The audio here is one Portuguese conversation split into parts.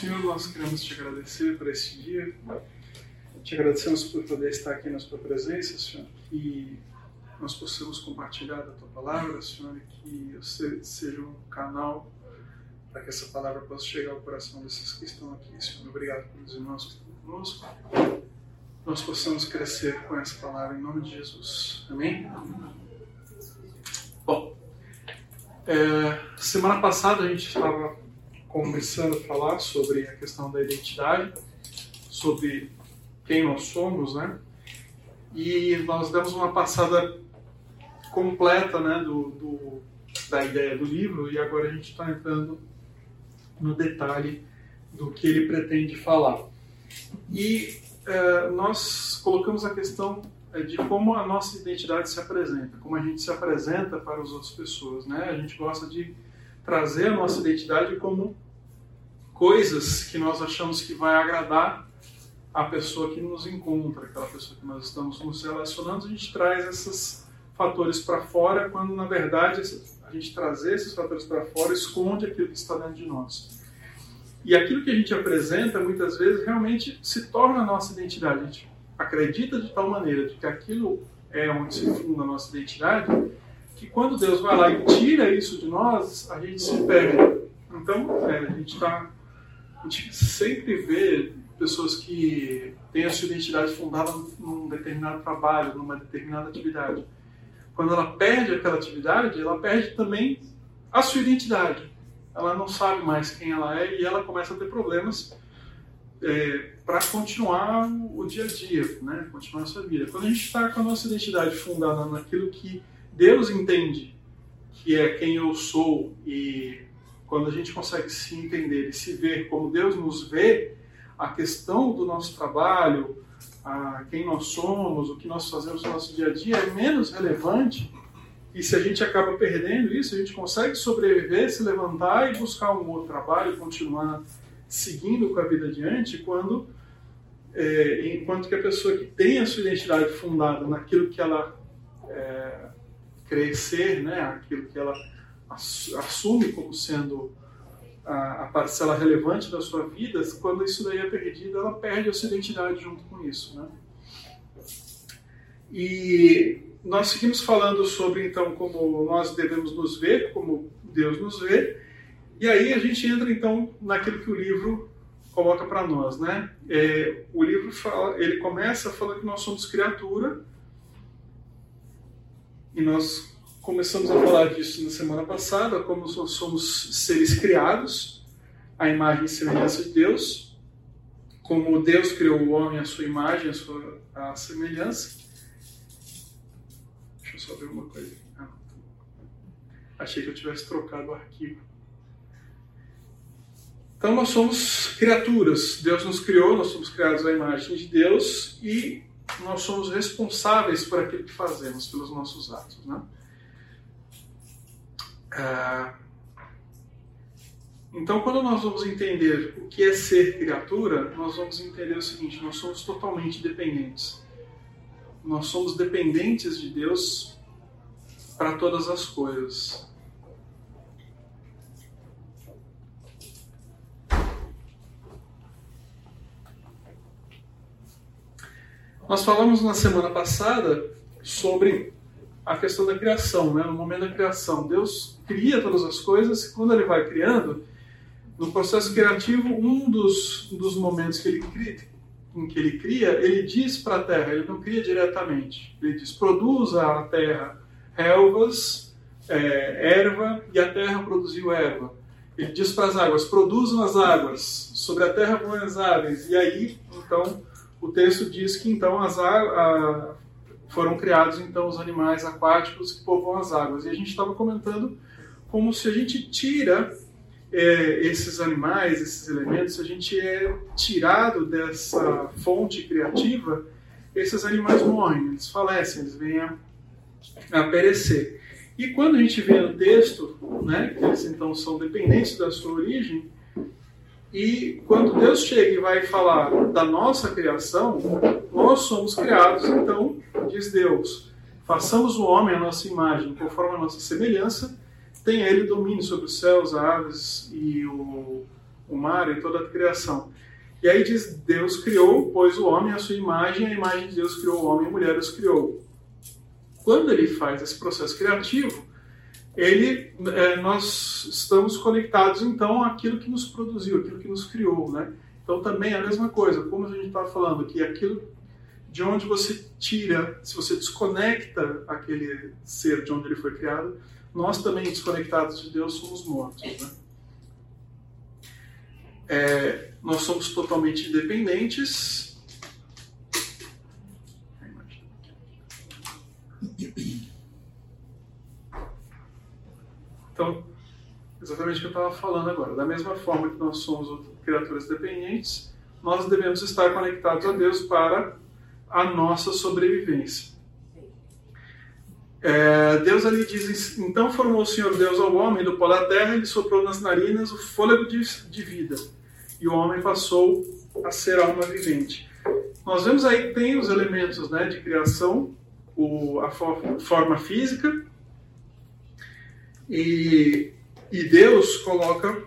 Senhor, nós queremos te agradecer por este dia. Te agradecemos por poder estar aqui na Sua presença, Senhor, que nós possamos compartilhar da Tua palavra, Senhor, e que eu seja um canal para que essa palavra possa chegar ao coração desses que estão aqui, Senhor. Obrigado pelos irmãos que estão conosco. Nós possamos crescer com essa palavra em nome de Jesus. Amém? Bom, é, semana passada a gente estava começando a falar sobre a questão da identidade, sobre quem nós somos, né? E nós demos uma passada completa, né, do, do da ideia do livro e agora a gente está entrando no detalhe do que ele pretende falar. E é, nós colocamos a questão é, de como a nossa identidade se apresenta, como a gente se apresenta para as outras pessoas, né? A gente gosta de trazer a nossa identidade como coisas que nós achamos que vai agradar a pessoa que nos encontra, aquela pessoa que nós estamos nos relacionando, a gente traz esses fatores para fora, quando na verdade a gente trazer esses fatores para fora esconde aquilo que está dentro de nós. E aquilo que a gente apresenta muitas vezes realmente se torna a nossa identidade. A gente acredita de tal maneira de que aquilo é onde se funda a nossa identidade, que quando Deus vai lá e tira isso de nós, a gente se perde. Então, é, a gente está a gente sempre vê pessoas que têm a sua identidade fundada num determinado trabalho, numa determinada atividade. Quando ela perde aquela atividade, ela perde também a sua identidade. Ela não sabe mais quem ela é e ela começa a ter problemas é, para continuar o dia a dia, né? continuar a sua vida. Quando a gente está com a nossa identidade fundada naquilo que Deus entende que é quem eu sou e quando a gente consegue se entender e se ver como Deus nos vê, a questão do nosso trabalho, a quem nós somos, o que nós fazemos no nosso dia a dia é menos relevante. E se a gente acaba perdendo isso, a gente consegue sobreviver, se levantar e buscar um outro trabalho, continuar seguindo com a vida adiante, quando é, enquanto que a pessoa que tem a sua identidade fundada naquilo que ela é, crescer, né, aquilo que ela assume como sendo a, a, parcela relevante da sua vida, quando isso daí é perdido, ela perde a sua identidade junto com isso. Né? E nós seguimos falando sobre então como nós devemos nos ver, como Deus nos vê, e aí a gente entra então naquilo que o livro coloca para nós, né? É, o livro fala, ele começa falando que nós somos criatura e nós Começamos a falar disso na semana passada, como nós somos seres criados, à imagem e semelhança de Deus, como Deus criou o homem à sua imagem, à sua à semelhança. Deixa eu só ver uma coisa. Ah, achei que eu tivesse trocado o arquivo. Então nós somos criaturas. Deus nos criou, nós somos criados à imagem de Deus e nós somos responsáveis por aquilo que fazemos, pelos nossos atos, né? Ah, então, quando nós vamos entender o que é ser criatura, nós vamos entender o seguinte: nós somos totalmente dependentes. Nós somos dependentes de Deus para todas as coisas. Nós falamos na semana passada sobre a questão da criação, né? no momento da criação. Deus cria todas as coisas, e quando ele vai criando, no processo criativo, um dos, dos momentos que ele cria, em que ele cria, ele diz para a terra, ele não cria diretamente, ele diz: produza a terra relvas, é, erva, e a terra produziu erva. Ele diz para as águas: produzam as águas, sobre a terra põe as aves. E aí, então, o texto diz que então as, foram criados então os animais aquáticos que povoam as águas. E a gente estava comentando como se a gente tira é, esses animais, esses elementos, se a gente é tirado dessa fonte criativa, esses animais morrem, eles falecem, eles vêm a, a perecer. E quando a gente vê no texto, né, que eles então são dependentes da sua origem, e quando Deus chega e vai falar da nossa criação, nós somos criados, então, diz Deus, façamos o homem à nossa imagem, conforme a nossa semelhança, tem ele domínio sobre os céus, as aves e o, o mar e toda a criação. E aí diz: Deus criou, pois o homem à sua imagem, a imagem de Deus criou o homem e a mulher os criou. Quando ele faz esse processo criativo, ele, é, nós estamos conectados então àquilo que nos produziu, aquilo que nos criou, né? Então também é a mesma coisa, como a gente estava falando, que aquilo de onde você tira, se você desconecta aquele ser de onde ele foi criado, nós também desconectados de Deus somos mortos, né? É, nós somos totalmente independentes. Então, exatamente o que eu estava falando agora. Da mesma forma que nós somos criaturas dependentes, nós devemos estar conectados a Deus para a nossa sobrevivência. É, Deus ali diz: Então formou o Senhor Deus ao homem do pó da terra e lhe soprou nas narinas o fôlego de, de vida e o homem passou a ser alma vivente. Nós vemos aí que tem os elementos né, de criação, o, a for, forma física, e, e Deus coloca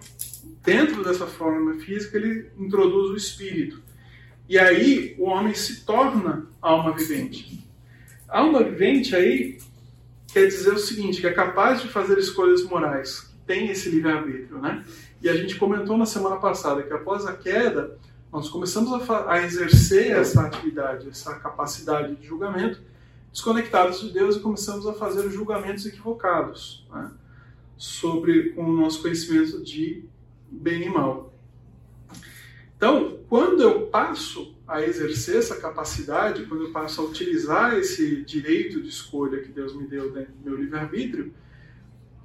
dentro dessa forma física, ele introduz o espírito. E aí o homem se torna alma vivente. Alma vivente aí quer dizer o seguinte, que é capaz de fazer escolhas morais, tem esse livre-arbítrio, né? E a gente comentou na semana passada que após a queda, nós começamos a, a exercer essa atividade, essa capacidade de julgamento, desconectados de Deus e começamos a fazer julgamentos equivocados né, sobre o nosso conhecimento de bem e mal. Então, quando eu passo a exercer essa capacidade, quando eu passo a utilizar esse direito de escolha que Deus me deu dentro do meu livre-arbítrio,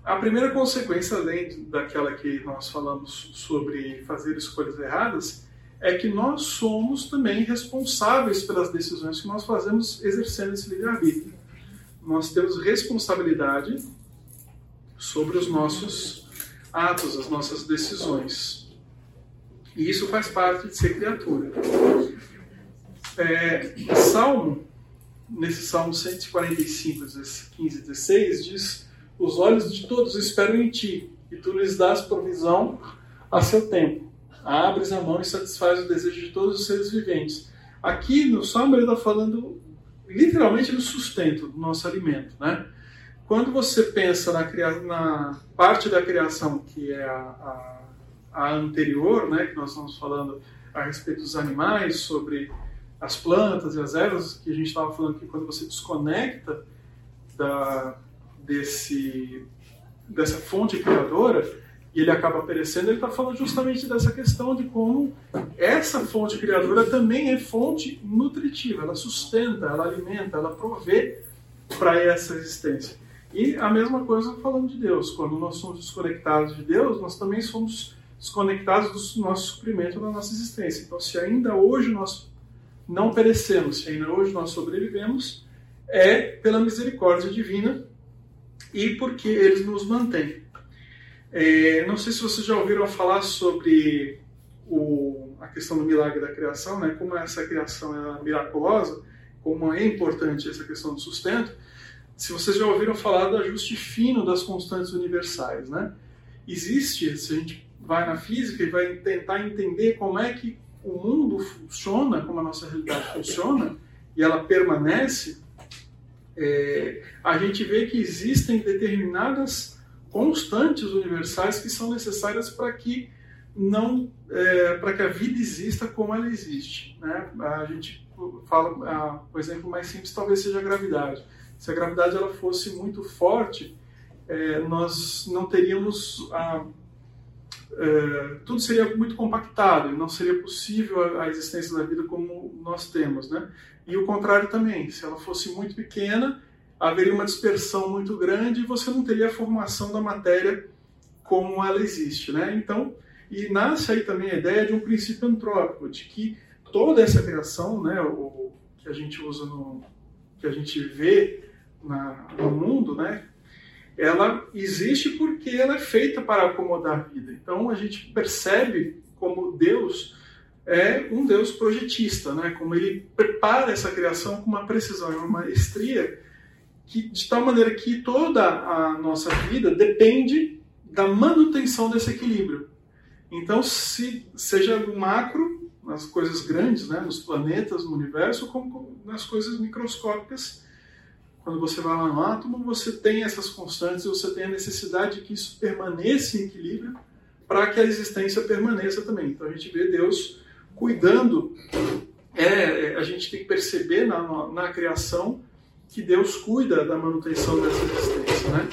a primeira consequência, além daquela que nós falamos sobre fazer escolhas erradas, é que nós somos também responsáveis pelas decisões que nós fazemos exercendo esse livre-arbítrio. Nós temos responsabilidade sobre os nossos atos, as nossas decisões. E isso faz parte de ser criatura. É, Salmo, nesse Salmo 145, 15 e 16, diz os olhos de todos esperam em ti, e tu lhes dás provisão a seu tempo. Abres a mão e satisfaz o desejo de todos os seres viventes. Aqui no Salmo ele está falando literalmente no sustento do nosso alimento, né? Quando você pensa na, na parte da criação que é a, a, a, anterior, né, que nós estamos falando a respeito dos animais, sobre as plantas e as ervas, que a gente estava falando que quando você desconecta da, desse, dessa fonte criadora e ele acaba perecendo, ele está falando justamente dessa questão de como essa fonte criadora também é fonte nutritiva, ela sustenta, ela alimenta, ela provê para essa existência. E a mesma coisa falando de Deus, quando nós somos desconectados de Deus, nós também somos desconectados do nosso suprimento da nossa existência. Então, se ainda hoje nós não perecemos, se ainda hoje nós sobrevivemos, é pela misericórdia divina e porque eles nos mantêm. É, não sei se vocês já ouviram falar sobre o, a questão do milagre da criação, né? como essa criação é miraculosa, como é importante essa questão do sustento. Se vocês já ouviram falar do ajuste fino das constantes universais, né? Existe, se a gente vai na física e vai tentar entender como é que o mundo funciona, como a nossa realidade funciona, e ela permanece, é, a gente vê que existem determinadas constantes universais que são necessárias para que não é, para que a vida exista como ela existe né? a gente fala a, o exemplo mais simples talvez seja a gravidade se a gravidade ela fosse muito forte é, nós não teríamos a, é, tudo seria muito compactado não seria possível a, a existência da vida como nós temos né e o contrário também, se ela fosse muito pequena, haveria uma dispersão muito grande e você não teria a formação da matéria como ela existe, né? Então, e nasce aí também a ideia de um princípio antrópico, de que toda essa criação, né, o que a gente usa no que a gente vê na, no mundo, né, ela existe porque ela é feita para acomodar a vida. Então a gente percebe como Deus é um Deus projetista, né? Como ele prepara essa criação com uma precisão e uma maestria que de tal maneira que toda a nossa vida depende da manutenção desse equilíbrio. Então, se seja no macro, nas coisas grandes, né, nos planetas, no universo, como nas coisas microscópicas, quando você vai lá no átomo, você tem essas constantes, você tem a necessidade de que isso permaneça em equilíbrio para que a existência permaneça também. Então a gente vê Deus cuidando. É, é, a gente tem que perceber na, na criação que Deus cuida da manutenção dessa existência, né?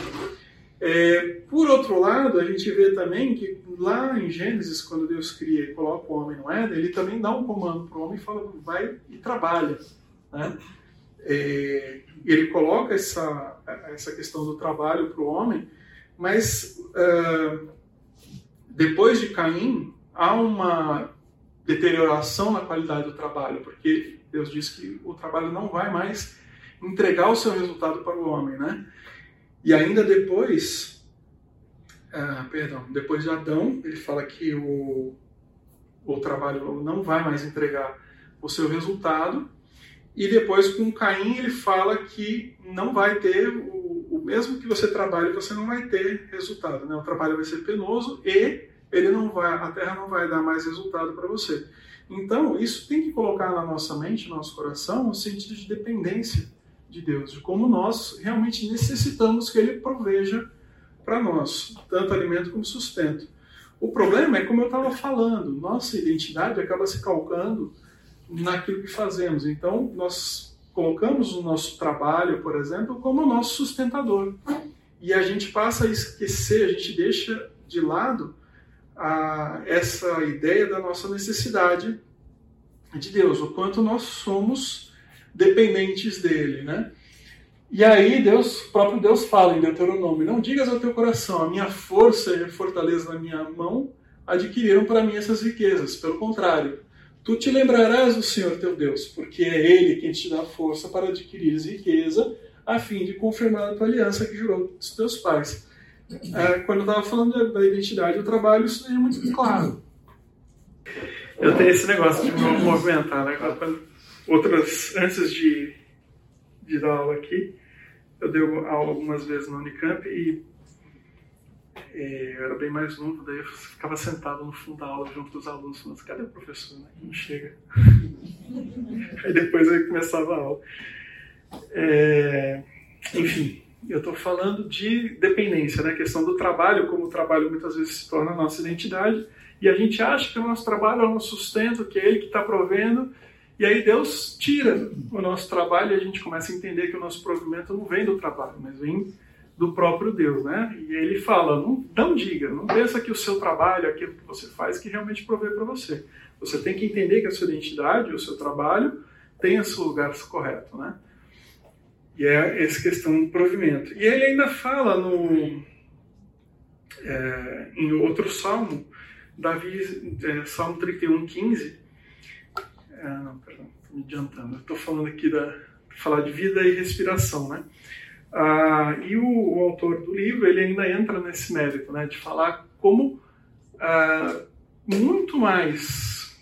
É, por outro lado, a gente vê também que lá em Gênesis, quando Deus cria e coloca o homem no Éden, ele também dá um comando para o homem e fala, vai e trabalha. Né? É, ele coloca essa, essa questão do trabalho para o homem, mas uh, depois de Caim, há uma deterioração na qualidade do trabalho, porque Deus diz que o trabalho não vai mais entregar o seu resultado para o homem, né? E ainda depois, uh, perdão, depois de Adão, ele fala que o, o trabalho não vai mais entregar o seu resultado, e depois com Caim ele fala que não vai ter o, o, mesmo que você trabalhe, você não vai ter resultado, né? O trabalho vai ser penoso e ele não vai, a terra não vai dar mais resultado para você. Então, isso tem que colocar na nossa mente, no nosso coração, um sentido de dependência de Deus, de como nós realmente necessitamos que ele proveja para nós, tanto alimento como sustento. O problema é como eu estava falando, nossa identidade acaba se calcando naquilo que fazemos. Então, nós colocamos o nosso trabalho, por exemplo, como nosso sustentador. E a gente passa a esquecer, a gente deixa de lado a, essa ideia da nossa necessidade de Deus, o quanto nós somos dependentes dele, né? E aí Deus, próprio Deus fala em Deuteronômio: Não digas ao teu coração, a minha força e a fortaleza na minha mão adquiriram para mim essas riquezas. Pelo contrário, Tu te lembrarás do Senhor teu Deus, porque é Ele quem te dá força para adquirir riqueza, a fim de confirmar a tua aliança que jurou dos teus pais. É, quando eu estava falando da identidade do trabalho, isso é muito claro. Eu tenho esse negócio de me movimentar, né? Outras, antes de, de dar aula aqui, eu dei aula algumas vezes na Unicamp e eu era bem mais novo, daí eu ficava sentado no fundo da aula junto com os alunos, falando, cadê o professor? Né? Não chega. Aí depois eu começava a aula. É, enfim, eu estou falando de dependência, né? a questão do trabalho, como o trabalho muitas vezes se torna a nossa identidade, e a gente acha que o nosso trabalho é o nosso sustento, que é ele que está provendo, e aí Deus tira o nosso trabalho e a gente começa a entender que o nosso provimento não vem do trabalho, mas vem do próprio Deus, né? E ele fala, não, não diga, não pensa que o seu trabalho, aquilo que você faz, que realmente provê para você. Você tem que entender que a sua identidade, o seu trabalho, tem o seu lugar correto, né? E é essa questão do provimento. E ele ainda fala no, é, em outro salmo, Davi, é, Salmo 31, 15. É, não, perdão, estou me adiantando. Estou falando aqui da falar de vida e respiração, né? Ah, e o, o, autor do livro ele ainda entra nesse mérito, né, de falar como ah, muito mais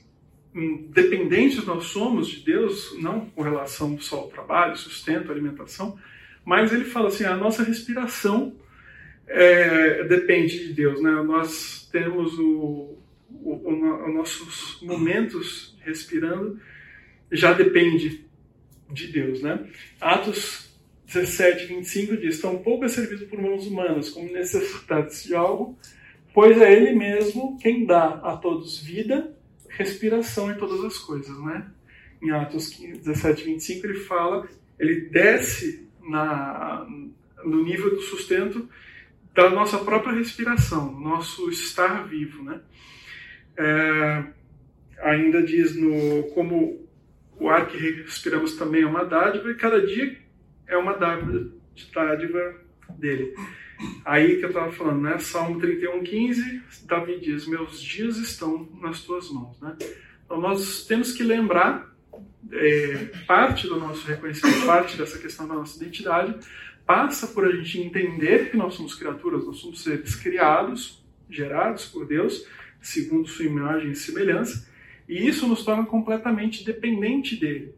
dependentes nós somos de Deus, não com relação só ao trabalho, sustento, alimentação, mas ele fala assim, a nossa respiração é, depende de Deus, né? Nós temos o, os nossos momentos respirando já depende de Deus, né? Atos 17, 25 diz: Tão pouco é servido por mãos humanas como necessidades de algo, pois é Ele mesmo quem dá a todos vida, respiração em todas as coisas, né? Em Atos 17, 25 ele fala, ele desce na, no nível do sustento da nossa própria respiração, nosso estar vivo, né? É, ainda diz no como o ar que respiramos também é uma dádiva e cada dia é uma dádiva, dele. Aí que eu estava falando, né? Salmo 31, 15, Davi diz: Meus dias estão nas tuas mãos, né? Então nós temos que lembrar é, parte do nosso reconhecimento, parte dessa questão da nossa identidade, passa por a gente entender que nós somos criaturas, nós somos seres criados, gerados por Deus, segundo sua imagem e semelhança, e isso nos torna completamente dependente dele.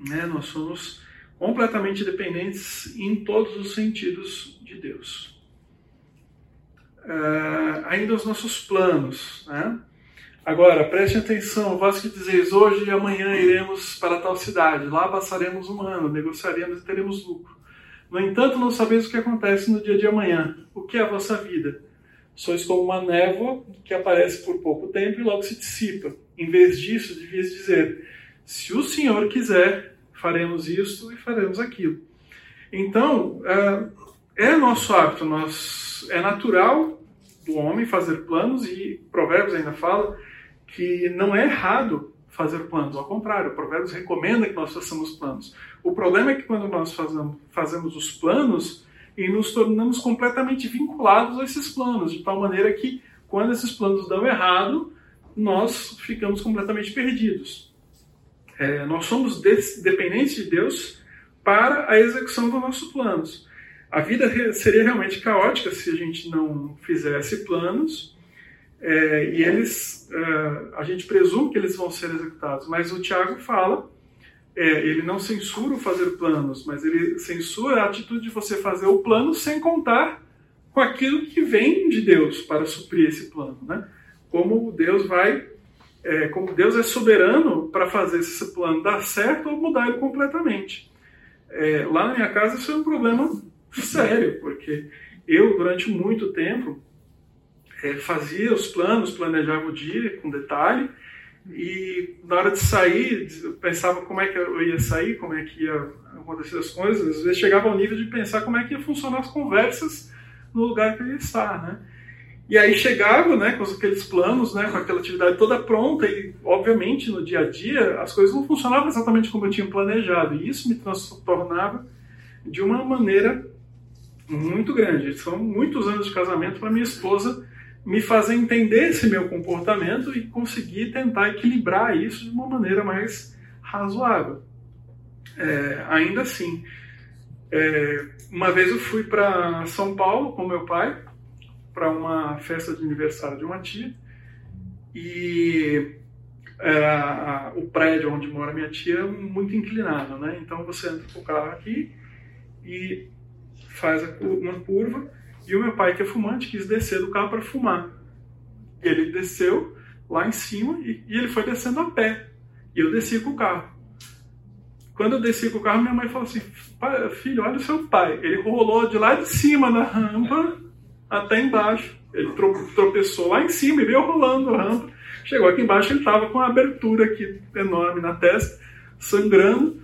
Né? Nós somos completamente dependentes em todos os sentidos de Deus. uh, ainda os nossos planos. Né? Agora, preste atenção, vós que dizeis, hoje e amanhã iremos para tal cidade, lá passaremos um ano, negociaremos e teremos lucro. No entanto, não sabeis o que acontece no dia de amanhã. O que é a vossa vida? Sois como uma névoa que aparece por pouco tempo e logo se dissipa. Em vez disso, devias dizer: se o Senhor quiser, faremos isto e faremos aquilo. Então, é, é nosso hábito, nós, é natural do homem fazer planos e Provérbios ainda fala que não é errado fazer planos, ao contrário, Provérbios recomenda que nós façamos planos. O problema é que quando nós fazemos, fazemos os planos e nos tornamos completamente vinculados a esses planos, de tal maneira que quando esses planos dão errado, nós ficamos completamente perdidos. É, nós somos dependentes de Deus para a execução dos nossos planos. A vida seria realmente caótica se a gente não fizesse planos é, e eles, é, a gente presume que eles vão ser executados, mas o Tiago fala é, ele não censura o fazer planos, mas ele censura a atitude de você fazer o plano sem contar com aquilo que vem de Deus para suprir esse plano, né? Como Deus vai, é, como Deus é soberano para fazer esse plano dar certo ou mudar ele completamente. É, lá na minha casa isso é um problema sério, porque eu durante muito tempo é, fazia os planos, planejava o dia com detalhe e na hora de sair, eu pensava como é que eu ia sair, como é que ia acontecer as coisas. Às vezes chegava ao nível de pensar como é que ia funcionar as conversas no lugar que eu ia estar, né? E aí chegava, né, com aqueles planos, né, com aquela atividade toda pronta e, obviamente, no dia a dia, as coisas não funcionavam exatamente como eu tinha planejado. E isso me transtornava de uma maneira muito grande. São muitos anos de casamento para minha esposa me fazer entender esse meu comportamento e conseguir tentar equilibrar isso de uma maneira mais razoável. É, ainda assim, é, uma vez eu fui para São Paulo com meu pai para uma festa de aniversário de uma tia e é, o prédio onde mora minha tia é muito inclinado, né? Então você entra com o carro aqui e faz uma curva e o meu pai, que é fumante, quis descer do carro para fumar. Ele desceu lá em cima e, e, ele foi descendo a pé. E eu desci com o carro. Quando eu desci com o carro, minha mãe falou assim: Filho, olha o seu pai. Ele rolou de lá de cima da rampa até embaixo. Ele tropeçou lá em cima e veio rolando a rampa. Chegou aqui embaixo, ele estava com uma abertura aqui enorme na testa, sangrando.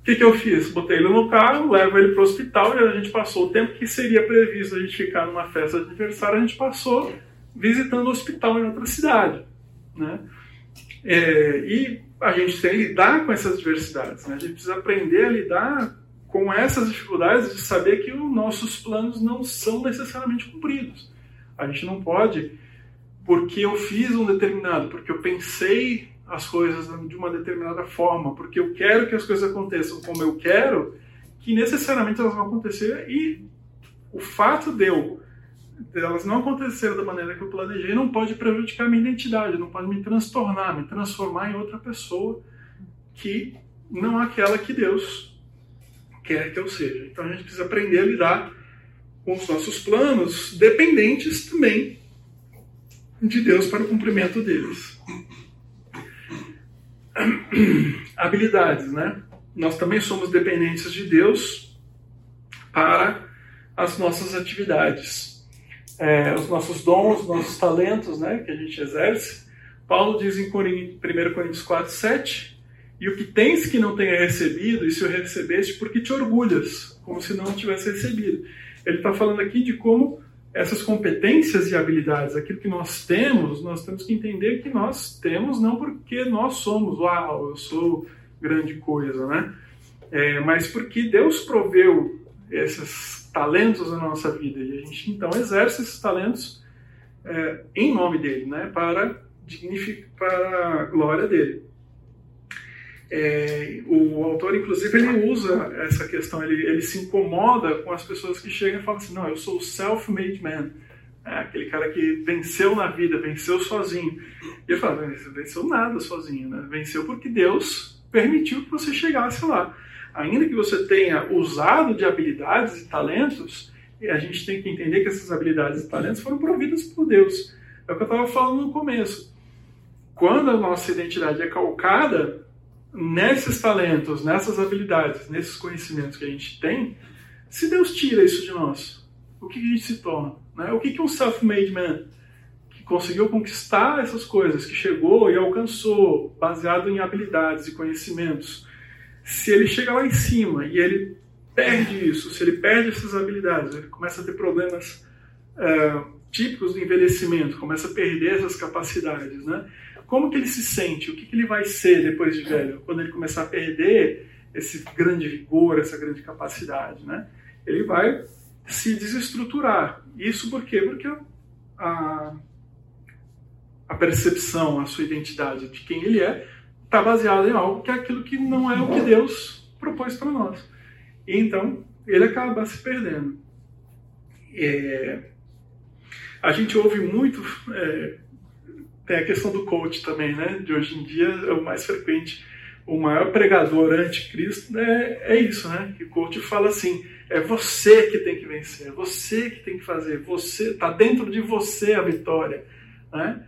O que, que eu fiz? Botei ele no carro, levo ele para o hospital e a gente passou o tempo que seria previsto a gente ficar numa festa de aniversário, a gente passou visitando o hospital em outra cidade. Né? É, e a gente tem que lidar com essas diversidades. Né? A gente precisa aprender a lidar com essas dificuldades de saber que os nossos planos não são necessariamente cumpridos. A gente não pode, porque eu fiz um determinado, porque eu pensei as coisas de uma determinada forma, porque eu quero que as coisas aconteçam como eu quero, que necessariamente elas vão acontecer e o fato de eu elas não acontecerem da maneira que eu planejei não pode prejudicar minha identidade, não pode me transtornar, me transformar em outra pessoa que não é aquela que Deus quer que eu seja. Então a gente precisa aprender a lidar com os nossos planos, dependentes também de Deus para o cumprimento deles. habilidades, né? Nós também somos dependentes de Deus para as nossas atividades, é, os nossos dons, os nossos talentos, né, que a gente exerce. Paulo diz em 1 Coríntios 4, 7, e o que tens que não tenha recebido, e se o recebeste, porque te orgulhas, como se não tivesse recebido. Ele está falando aqui de como essas competências e habilidades, aquilo que nós temos, nós temos que entender que nós temos não porque nós somos, uau, eu sou grande coisa, né? É, mas porque Deus proveu esses talentos na nossa vida e a gente então exerce esses talentos é, em nome dele, né? Para dignificar para a glória dele. É, o autor, inclusive, ele usa essa questão, ele, ele se incomoda com as pessoas que chegam e falam assim: não, eu sou self-made man. É, aquele cara que venceu na vida, venceu sozinho. E eu falo: você venceu nada sozinho, né? Venceu porque Deus permitiu que você chegasse lá. Ainda que você tenha usado de habilidades e talentos, a gente tem que entender que essas habilidades e talentos foram providas por Deus. É o que eu estava falando no começo. Quando a nossa identidade é calcada nesses talentos, nessas habilidades, nesses conhecimentos que a gente tem, se Deus tira isso de nós, o que a gente se torna? Né? O que, que um self-made man que conseguiu conquistar essas coisas, que chegou e alcançou, baseado em habilidades e conhecimentos, se ele chega lá em cima e ele perde isso, se ele perde essas habilidades, ele começa a ter problemas é, típicos do envelhecimento, começa a perder essas capacidades, né? Como que ele se sente? O que, que ele vai ser depois de velho? Quando ele começar a perder esse grande vigor, essa grande capacidade, né? Ele vai se desestruturar. Isso por quê? Porque a, a percepção, a sua identidade de quem ele é, está baseada em algo que é aquilo que não é o que Deus propôs para nós. E então ele acaba se perdendo. É, a gente ouve muito. É, tem a questão do coach também, né? De hoje em dia é o mais frequente. O maior pregador anticristo é, é isso, né? Que o coach fala assim: é você que tem que vencer, é você que tem que fazer, você está dentro de você a vitória, né?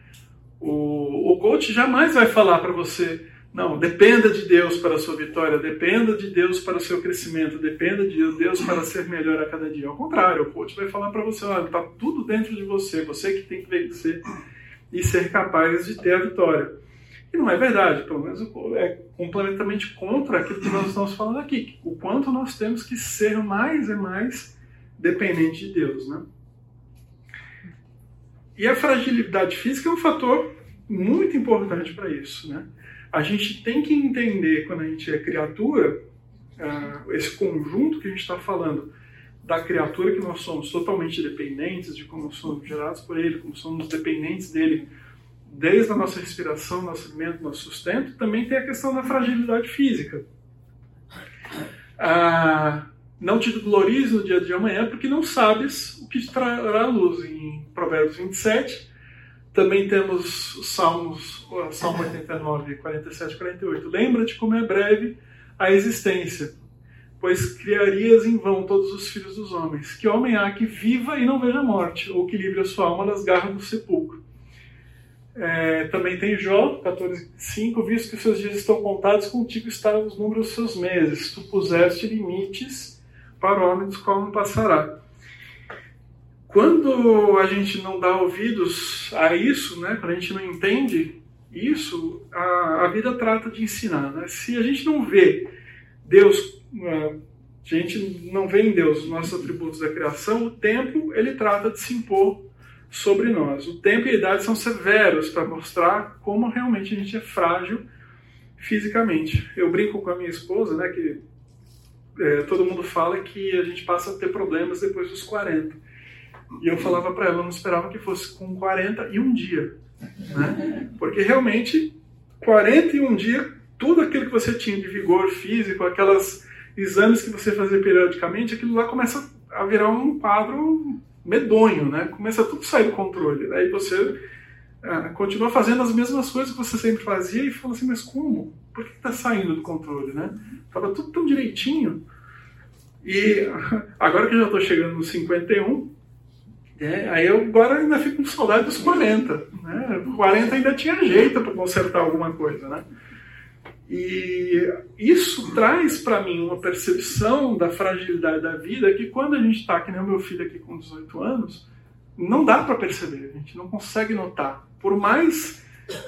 O, o coach jamais vai falar para você não, dependa de Deus para a sua vitória, dependa de Deus para o seu crescimento, dependa de Deus para ser melhor a cada dia. Ao contrário, o coach vai falar para você, olha, está tudo dentro de você, você que tem que vencer e ser capaz de ter a vitória. E não é verdade, pelo menos é completamente contra aquilo que nós estamos falando aqui, o quanto nós temos que ser mais e mais dependente de Deus, né? E a fragilidade física é um fator muito importante para isso, né? a gente tem que entender, quando a gente é criatura, uh, esse conjunto que a gente está falando, da criatura que nós somos totalmente dependentes, de como somos gerados por Ele, como somos dependentes dele, desde a nossa respiração, nosso alimento, nosso sustento, também tem a questão da fragilidade física. Uh, não te glories no dia de amanhã, porque não sabes o que te trará a luz. Em Provérbios 27, também temos os Salmos, Salmo 89, 47 e 48. Lembra-te como é breve a existência, pois criarias em vão todos os filhos dos homens. Que homem há que viva e não veja morte, ou que livre a sua alma das garras do sepulcro. É, também tem Jó, 14, 5, visto que seus dias estão contados, contigo estão os números dos seus meses. Tu puseste limites para o homem dos qual não passará. Quando a gente não dá ouvidos a isso, né, quando a gente não entende isso, a, a vida trata de ensinar. Né? Se a gente não vê Deus, a gente não vê em Deus os nossos atributos da criação, o tempo ele trata de se impor sobre nós. O tempo e a idade são severos para mostrar como realmente a gente é frágil fisicamente. Eu brinco com a minha esposa, né, que é, todo mundo fala que a gente passa a ter problemas depois dos 40. E eu falava para ela, eu não esperava que fosse com 41 dia. Né? Porque realmente, 41 dias, tudo aquilo que você tinha de vigor físico, aquelas exames que você fazia periodicamente, aquilo lá começa a virar um quadro medonho, né? Começa tudo sair do controle. Aí você ah, continua fazendo as mesmas coisas que você sempre fazia e fala assim, mas como? Por que está saindo do controle, né? Tava tudo tão direitinho. E agora que eu já estou chegando nos 51, é, aí eu agora ainda fico com saudade dos 40. Né? 40 ainda tinha jeito para consertar alguma coisa. Né? E isso traz para mim uma percepção da fragilidade da vida que quando a gente está, que nem o meu filho aqui com 18 anos, não dá para perceber, a gente não consegue notar. Por mais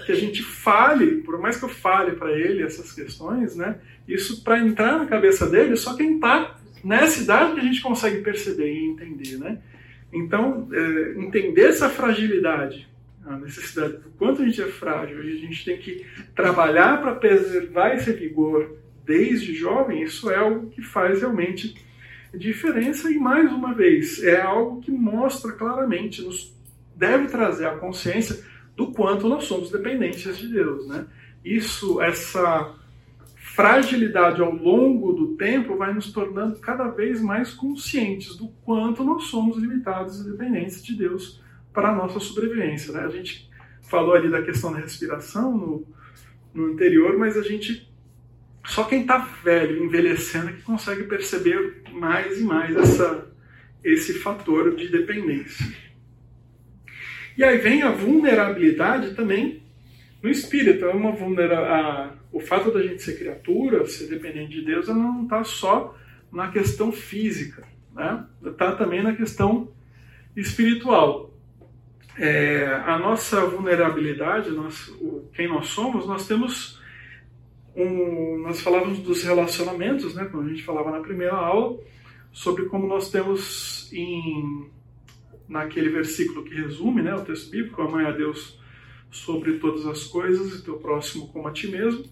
que a gente fale, por mais que eu fale para ele essas questões, né, isso para entrar na cabeça dele, só quem está nessa idade que a gente consegue perceber e entender, né? Então, é, entender essa fragilidade, a necessidade do quanto a gente é frágil, a gente tem que trabalhar para preservar esse vigor desde jovem, isso é algo que faz realmente diferença e, mais uma vez, é algo que mostra claramente, nos deve trazer a consciência do quanto nós somos dependentes de Deus. Né? Isso, essa fragilidade ao longo do tempo vai nos tornando cada vez mais conscientes do quanto nós somos limitados e dependentes de Deus para a nossa sobrevivência. Né? A gente falou ali da questão da respiração no, no anterior, mas a gente. Só quem está velho, envelhecendo, é que consegue perceber mais e mais essa esse fator de dependência. E aí vem a vulnerabilidade também no espírito. É uma vulnera o fato da gente ser criatura, ser dependente de Deus, não está só na questão física, né? Está também na questão espiritual. É, a nossa vulnerabilidade, nós, o, quem nós somos, nós temos um, nós falávamos dos relacionamentos, né? Quando a gente falava na primeira aula sobre como nós temos em naquele versículo que resume, né, o texto bíblico, amai a Deus sobre todas as coisas e teu próximo como a ti mesmo.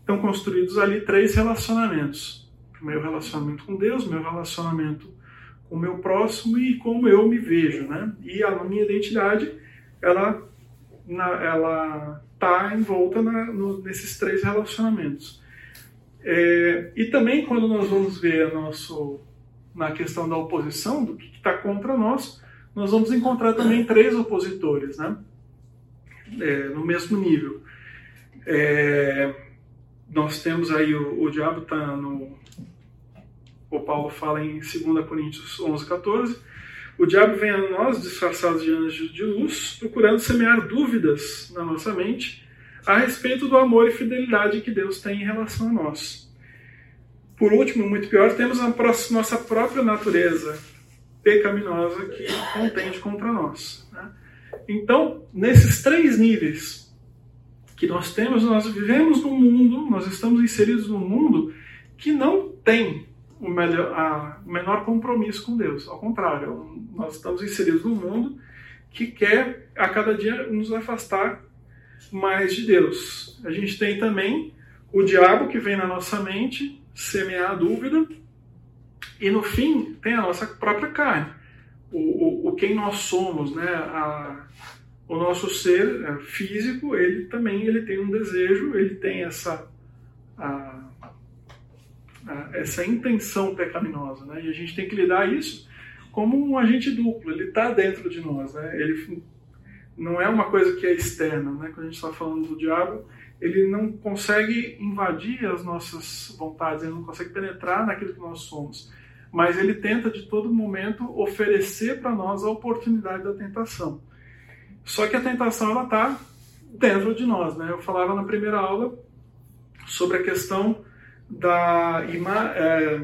Estão construídos ali três relacionamentos: o meu relacionamento com Deus, meu relacionamento com o meu próximo e como eu me vejo, né? E a minha identidade, ela na, ela está envolta na, no, nesses três relacionamentos. É, e também quando nós vamos ver nosso, na questão da oposição, do que está contra nós, nós vamos encontrar também três opositores, né? É, no mesmo nível. É, nós temos aí o, o diabo está no o Paulo fala em 2 Coríntios 11, 14. O diabo vem a nós, disfarçado de anjo de luz, procurando semear dúvidas na nossa mente a respeito do amor e fidelidade que Deus tem em relação a nós. Por último, muito pior, temos a nossa própria natureza pecaminosa que contende contra nós. Né? Então, nesses três níveis que nós temos, nós vivemos num mundo, nós estamos inseridos num mundo que não tem o, melhor, a, menor compromisso com Deus. Ao contrário, nós estamos inseridos num mundo que quer a cada dia nos afastar mais de Deus. A gente tem também o diabo que vem na nossa mente semear a dúvida e no fim tem a nossa própria carne, o, o, o quem nós somos, né? A, o nosso ser é, físico, ele também ele tem um desejo, ele tem essa a, essa intenção pecaminosa, né? E a gente tem que lidar isso como um agente duplo. Ele está dentro de nós, né? Ele não é uma coisa que é externa, né? Quando a gente está falando do diabo, ele não consegue invadir as nossas vontades, ele não consegue penetrar naquilo que nós somos, mas ele tenta de todo momento oferecer para nós a oportunidade da tentação. Só que a tentação ela está dentro de nós, né? Eu falava na primeira aula sobre a questão da é,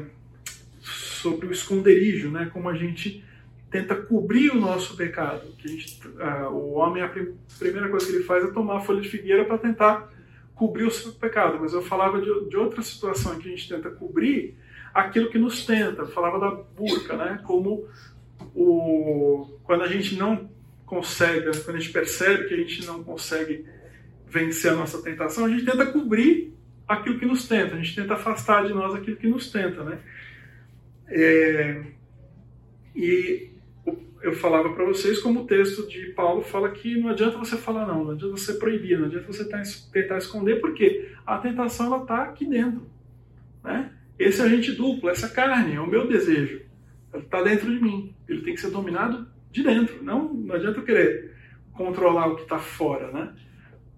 sobre o esconderijo, né? Como a gente tenta cobrir o nosso pecado. Que gente, o homem a primeira coisa que ele faz é tomar a folha de figueira para tentar cobrir o seu pecado. Mas eu falava de, de outra situação em que a gente tenta cobrir aquilo que nos tenta. Eu falava da burca, né? Como o quando a gente não consegue, quando a gente percebe que a gente não consegue vencer a nossa tentação, a gente tenta cobrir aquilo que nos tenta, a gente tenta afastar de nós aquilo que nos tenta, né? É, e eu falava para vocês como o texto de Paulo fala que não adianta você falar não, não adianta você proibir, não adianta você tentar esconder, porque a tentação ela está aqui dentro, né? Esse agente duplo, essa carne, é o meu desejo, está dentro de mim, ele tem que ser dominado de dentro, não, não adianta eu querer controlar o que está fora, né?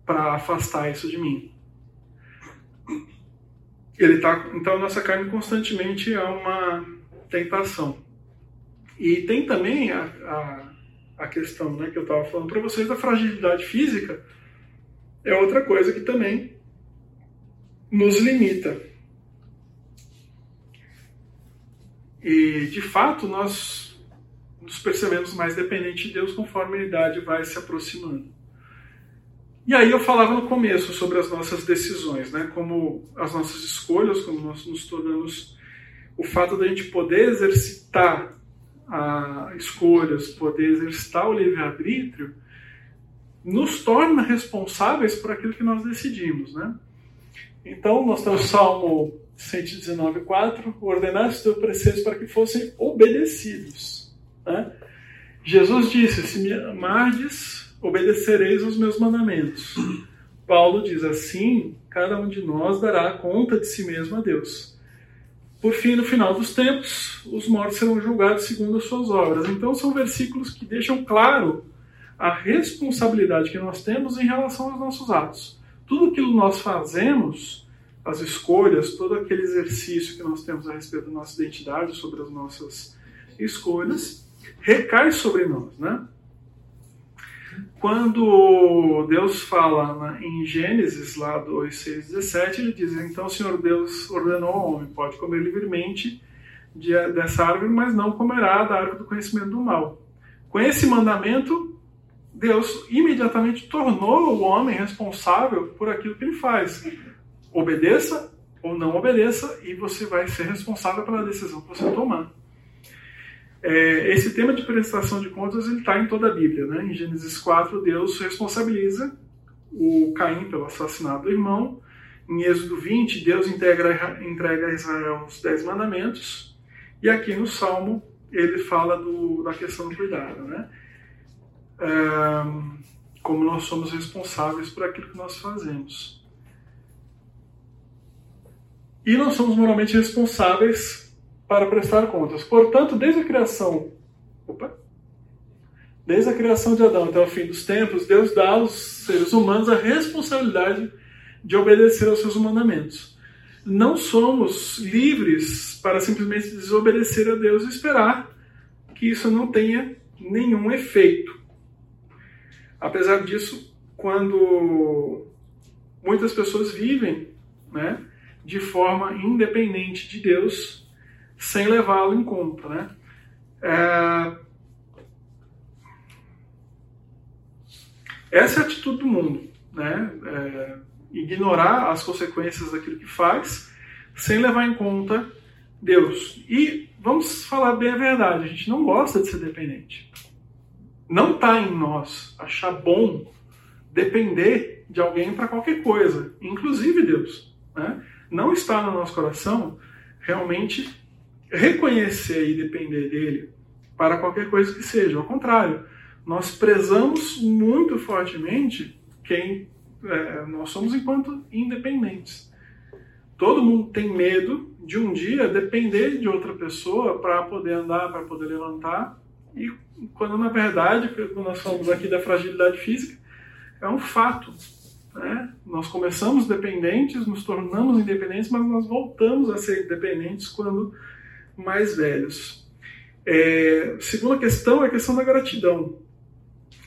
Para afastar isso de mim ele tá, então a nossa carne constantemente é uma tentação. E tem também a, a, a questão né, que eu estava falando para vocês da fragilidade física, é outra coisa que também nos limita. E de fato nós nos percebemos mais dependentes de Deus conforme a idade vai se aproximando. E aí eu falava no começo sobre as nossas decisões, né? Como as nossas escolhas, como nós nos tornamos o fato da gente poder exercitar a escolhas, poder exercitar o livre-arbítrio, nos torna responsáveis por aquilo que nós decidimos, né? Então, nós temos Salmo 119,4, ordenaste teu preceito para que fossem obedecidos. Né? Jesus disse, se me amardes, obedecereis os meus mandamentos. Paulo diz assim: cada um de nós dará conta de si mesmo a Deus. Por fim, no final dos tempos, os mortos serão julgados segundo as suas obras. Então, são versículos que deixam claro a responsabilidade que nós temos em relação aos nossos atos. Tudo aquilo que nós fazemos, as escolhas, todo aquele exercício que nós temos a respeito da nossa identidade, sobre as nossas escolhas recai sobre nós, né? Quando Deus fala em Gênesis, lá 2, 6, 17, ele diz: Então o Senhor Deus ordenou ao homem: pode comer livremente de, dessa árvore, mas não comerá da árvore do conhecimento do mal. Com esse mandamento, Deus imediatamente tornou o homem responsável por aquilo que ele faz. Obedeça ou não obedeça, e você vai ser responsável pela decisão que você tomar. É, esse tema de prestação de contas está em toda a Bíblia. Né? Em Gênesis 4, Deus responsabiliza o Caim pelo assassinato do irmão. Em Êxodo 20, Deus integra, entrega a Israel os Dez Mandamentos. E aqui no Salmo, ele fala do, da questão do cuidado. Né? É, como nós somos responsáveis por aquilo que nós fazemos. E nós somos moralmente responsáveis para prestar contas. Portanto, desde a criação, opa, desde a criação de Adão até o fim dos tempos, Deus dá aos seres humanos a responsabilidade de obedecer aos seus mandamentos. Não somos livres para simplesmente desobedecer a Deus e esperar que isso não tenha nenhum efeito. Apesar disso, quando muitas pessoas vivem né, de forma independente de Deus, sem levá-lo em conta. Né? É... Essa é a atitude do mundo, né? É... ignorar as consequências daquilo que faz, sem levar em conta Deus. E vamos falar bem a verdade, a gente não gosta de ser dependente. Não está em nós achar bom depender de alguém para qualquer coisa, inclusive Deus. Né? Não está no nosso coração realmente reconhecer e depender dele para qualquer coisa que seja. Ao contrário, nós prezamos muito fortemente quem é, nós somos enquanto independentes. Todo mundo tem medo de um dia depender de outra pessoa para poder andar, para poder levantar, e quando na verdade, quando nós falamos aqui da fragilidade física, é um fato. Né? Nós começamos dependentes, nos tornamos independentes, mas nós voltamos a ser independentes quando mais velhos. É, segunda questão é a questão da gratidão.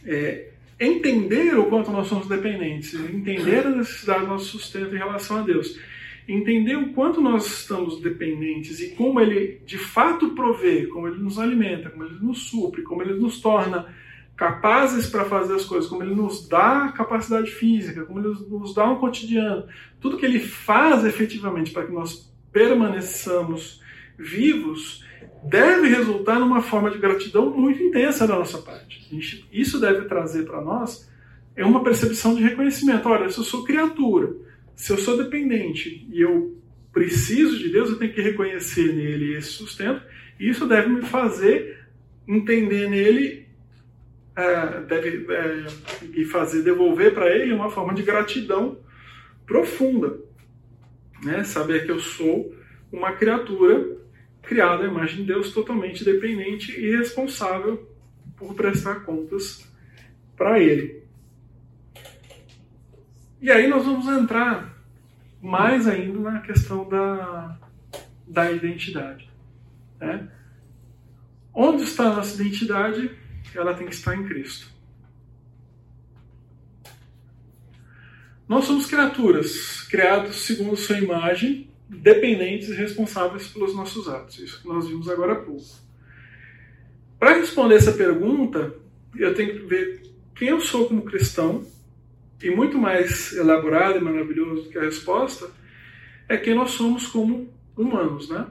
É, entender o quanto nós somos dependentes, entender a necessidade do nosso sustento em relação a Deus, entender o quanto nós estamos dependentes e como Ele de fato provê, como Ele nos alimenta, como Ele nos supre, como Ele nos torna capazes para fazer as coisas, como Ele nos dá capacidade física, como Ele nos dá um cotidiano, tudo que Ele faz efetivamente para que nós permaneçamos vivos deve resultar numa forma de gratidão muito intensa da nossa parte. Gente, isso deve trazer para nós é uma percepção de reconhecimento. Olha, se eu sou criatura, se eu sou dependente e eu preciso de Deus, eu tenho que reconhecer nele esse sustento. E isso deve me fazer entender nele, é, deve é, e fazer devolver para ele uma forma de gratidão profunda, né? Saber que eu sou uma criatura criado à imagem de Deus, totalmente dependente e responsável por prestar contas para Ele. E aí nós vamos entrar mais ainda na questão da, da identidade. Né? Onde está a nossa identidade? Ela tem que estar em Cristo. Nós somos criaturas, criados segundo sua imagem dependentes e responsáveis pelos nossos atos. Isso que nós vimos agora há pouco. Para responder essa pergunta, eu tenho que ver quem eu sou como cristão, e muito mais elaborado e maravilhoso do que a resposta, é quem nós somos como humanos, né?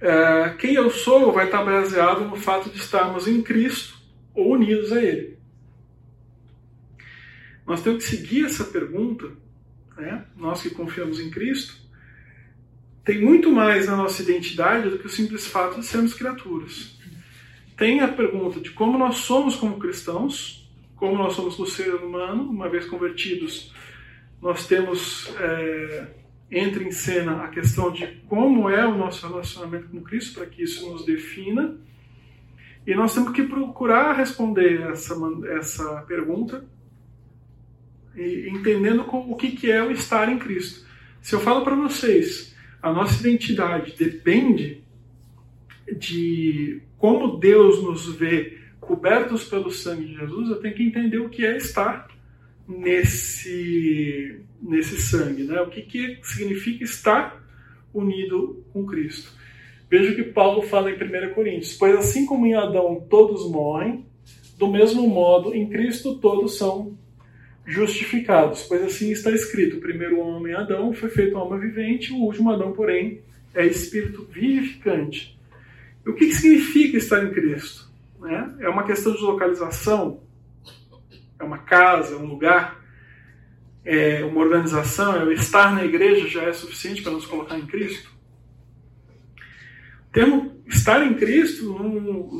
É, quem eu sou vai estar baseado no fato de estarmos em Cristo ou unidos a Ele. Nós temos que seguir essa pergunta, né? nós que confiamos em Cristo, tem muito mais na nossa identidade do que o simples fato de sermos criaturas. Tem a pergunta de como nós somos como cristãos, como nós somos do ser humano, uma vez convertidos, nós temos é, entra em cena a questão de como é o nosso relacionamento com Cristo para que isso nos defina. E nós temos que procurar responder essa, essa pergunta entendendo o que, que é o estar em Cristo. Se eu falo para vocês a nossa identidade depende de como Deus nos vê cobertos pelo sangue de Jesus, eu tenho que entender o que é estar nesse, nesse sangue, né? O que, que significa estar unido com Cristo. Veja o que Paulo fala em 1 Coríntios: Pois assim como em Adão todos morrem, do mesmo modo em Cristo todos são justificados. Pois assim está escrito: o primeiro homem, Adão, foi feito alma vivente, o último Adão, porém, é espírito vivificante. E o que, significa estar em Cristo? Né? É uma questão de localização? É uma casa, um lugar? É uma organização? É o estar na igreja já é suficiente para nos colocar em Cristo? termo estar em Cristo,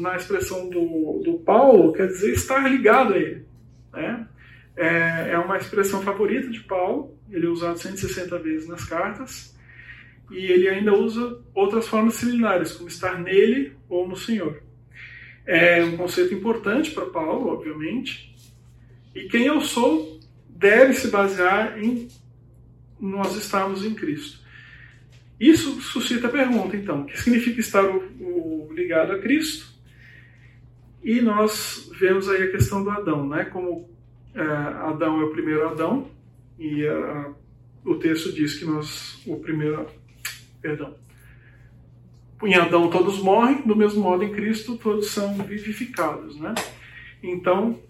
na expressão do, do Paulo, quer dizer estar ligado a Ele. Né? É, é uma expressão favorita de Paulo, ele é usado 160 vezes nas cartas, e ele ainda usa outras formas similares, como estar nele ou no Senhor. É um conceito importante para Paulo, obviamente, e quem eu sou deve se basear em nós estarmos em Cristo. Isso suscita a pergunta, então, o que significa estar o, o, ligado a Cristo? E nós vemos aí a questão do Adão, né? Como Adão é o primeiro Adão, e a, o texto diz que nós, o primeiro, perdão, em Adão todos morrem, do mesmo modo em Cristo todos são vivificados, né? Então,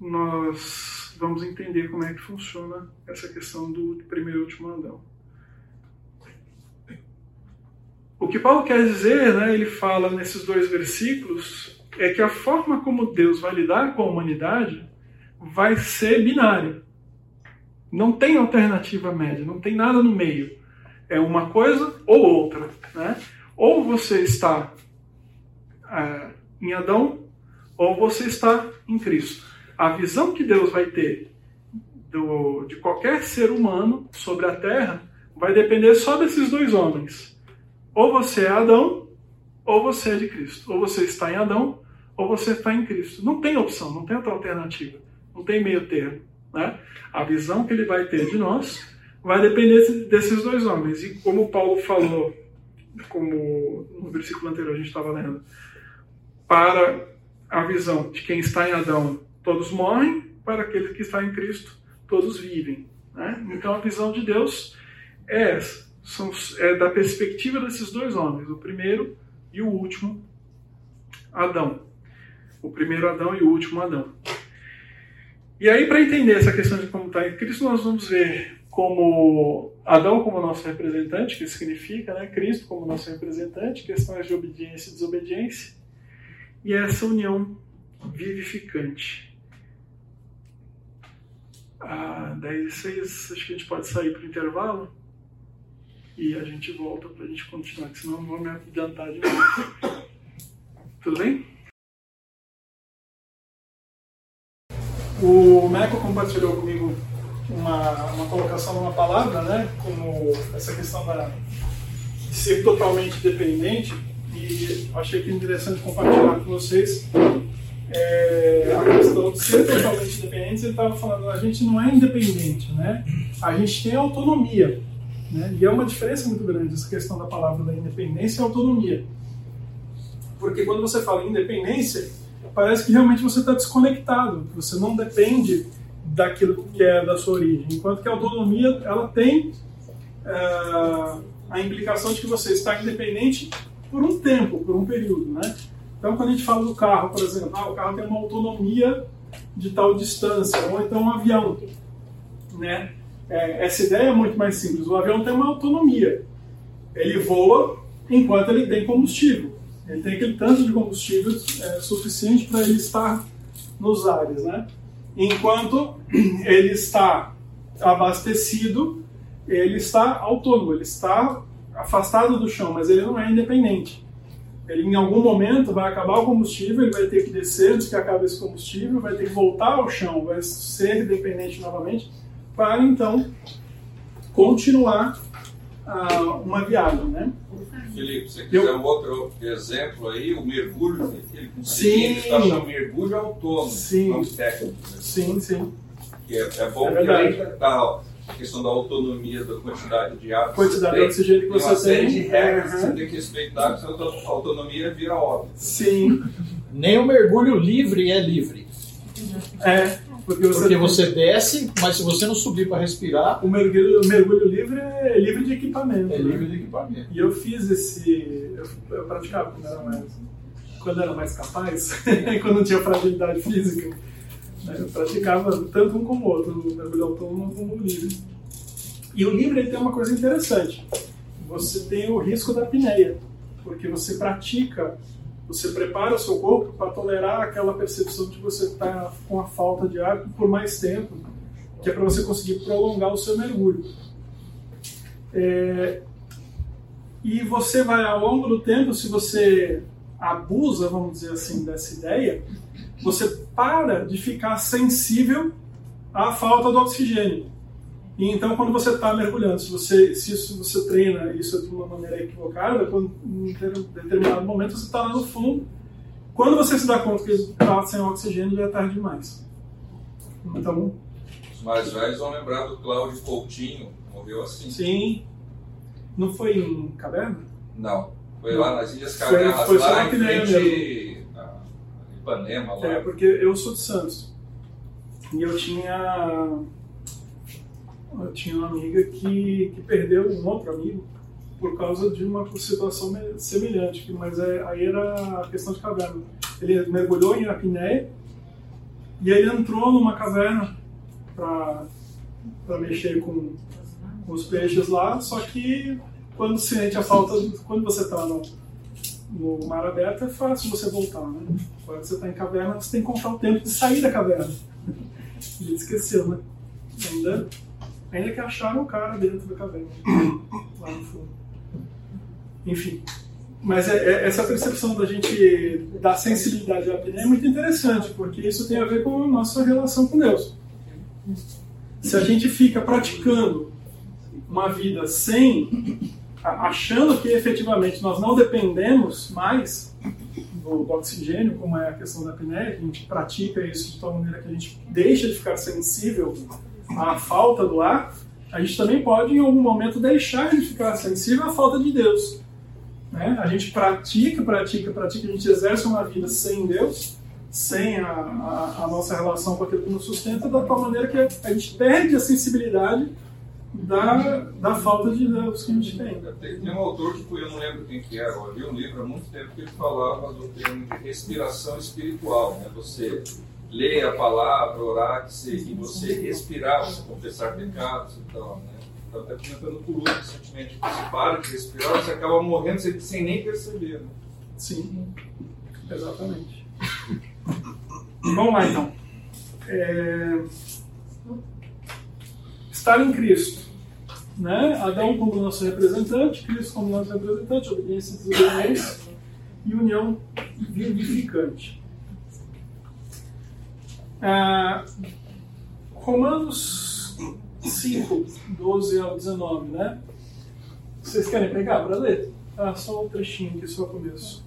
nós vamos entender como é que funciona essa questão do primeiro e último Adão. O que Paulo quer dizer, né, ele fala nesses dois versículos, é que a forma como Deus vai lidar com a humanidade vai ser binária. Não tem alternativa média, não tem nada no meio. É uma coisa ou outra. Né? Ou você está é, em Adão, ou você está em Cristo. A visão que Deus vai ter do, de qualquer ser humano sobre a terra vai depender só desses dois homens ou você é Adão, ou você é de Cristo. Ou você está em Adão, ou você está em Cristo. Não tem opção, não tem outra alternativa. Não tem meio termo. Né? A visão que ele vai ter de nós vai depender desses dois homens. E como Paulo falou, como no versículo anterior a gente estava lendo, para a visão de quem está em Adão, todos morrem, para aquele que está em Cristo, todos vivem. Né? Então a visão de Deus é essa são, é da perspectiva desses dois homens, o primeiro e o último Adão. O primeiro Adão e o último Adão. E aí, para entender essa questão de como está em Cristo, nós vamos ver como Adão como nosso representante, que significa, né? Cristo como nosso representante, questões de obediência e desobediência, e essa união vivificante. Ah, 10 e 6, acho que a gente pode sair para o intervalo e a gente volta para a gente continuar, senão eu vou me adiantar de novo. Tudo bem? O Meco compartilhou comigo uma, uma colocação de uma palavra, né? Como essa questão da, de ser totalmente dependente, e achei que é interessante compartilhar com vocês é, a questão de ser totalmente dependente. Ele estava falando, a gente não é independente, né? A gente tem autonomia. Né? E é uma diferença muito grande essa questão da palavra da independência e autonomia. Porque quando você fala independência, parece que realmente você está desconectado, você não depende daquilo que é da sua origem. Enquanto que a autonomia ela tem uh, a implicação de que você está independente por um tempo, por um período. Né? Então, quando a gente fala do carro, por exemplo, ah, o carro tem uma autonomia de tal distância, ou então um avião. Né? é, essa ideia é muito mais simples. O avião tem uma autonomia. Ele voa enquanto ele tem combustível. Ele tem aquele tanto de combustível é, suficiente para ele estar nos ares, né? Enquanto ele está abastecido, ele está autônomo, ele está afastado do chão, mas ele não é independente. Ele em algum momento vai acabar o combustível, ele vai ter que descer antes que acabe esse combustível, vai ter que voltar ao chão, vai ser dependente novamente para então continuar uh, uma viagem, né? Felipe, se quiser Eu... um outro exemplo aí, o mergulho, ele sim. está chamando mergulho autônomo, sim. não técnico. Né? Sim, sim. Que é, é bom é que aí tá, ó, a questão da autonomia, da quantidade de ar. Quantidade de oxigênio que você tem. Uma série de regras que você tem que respeitar, porque a autonomia vira óbvio. Sim. Nem o mergulho livre é livre. É. Porque você, porque você desce, mas se você não subir para respirar. O mergulho, o mergulho livre é livre de equipamento. É né? livre de equipamento. E eu fiz esse. Eu, eu praticava quando era mais, quando era mais capaz, quando não tinha fragilidade física. Né? Eu praticava tanto um como o outro, o mergulho autônomo como o livre. E o livre ele tem uma coisa interessante. Você tem o risco da apneia, porque você pratica você prepara o seu corpo para tolerar aquela percepção de você estar tá com a falta de ar por mais tempo, que é para você conseguir prolongar o seu mergulho. É, e você vai ao longo do tempo, se você abusa, vamos dizer assim, dessa ideia, você para de ficar sensível à falta do oxigênio. E então, quando você está mergulhando, se, você, se isso você treina isso de uma maneira equivocada, quando, em determinado momento você está lá no fundo, quando você se dá conta que está sem oxigênio, já é tarde demais. Então. Os mais velhos vão lembrar do Cláudio Coutinho, morreu assim. Sim. Não foi em caverna? Não. Foi Não. lá nas Ilhas Cavernas, foi, foi lá em frente a Ipanema. Lá. É, porque eu sou de Santos. E eu tinha eu tinha uma amiga que, que perdeu um outro amigo por causa de uma situação semelhante, mas é, aí era a questão de caverna. Ele mergulhou em apneia e ele entrou numa caverna para mexer com, com, os peixes lá, só que quando se sente a falta, quando você está no, no mar aberto é fácil você voltar, né? Quando você está em caverna, você tem que contar o tempo de sair da caverna. Ele esqueceu, né? Ainda Ainda que acharam o cara dentro da caverna, lá no fundo. Enfim. Mas é, é, essa percepção da gente, da sensibilidade à é muito interessante, porque isso tem a ver com a nossa relação com Deus. Se a gente fica praticando uma vida sem, achando que efetivamente nós não dependemos mais do, do, oxigênio, como é a questão da apneia, a gente pratica isso de tal maneira que a gente deixa de ficar sensível a falta do ar, a gente também pode, em algum momento, deixar de ficar sensível à falta de Deus. Né? A gente pratica, pratica, pratica, a gente exerce uma vida sem Deus, sem a, a, a nossa relação com aquilo que nos sustenta, da tal maneira que a gente perde a sensibilidade da, da falta de Deus que a gente tem. Tem um autor que eu não lembro quem que era, eu li um livro há muito tempo que ele falava do termo de respiração espiritual. Né? Você ler a palavra, orar, que, se, que você respirar, você confessar pecados e tal, né? Estava até comentando por último recentemente, que você para de respirar, você acaba morrendo sem, sem nem perceber. Né? Sim, exatamente. Vamos lá então. É... Estar em Cristo. Né? Adão como nosso representante, Cristo como nosso representante, obediência os homens e união vivificante. Ah, Romanos 5, 12 ao 19, né? Vocês querem pegar para ler? Ah, só um trechinho aqui, só o começo.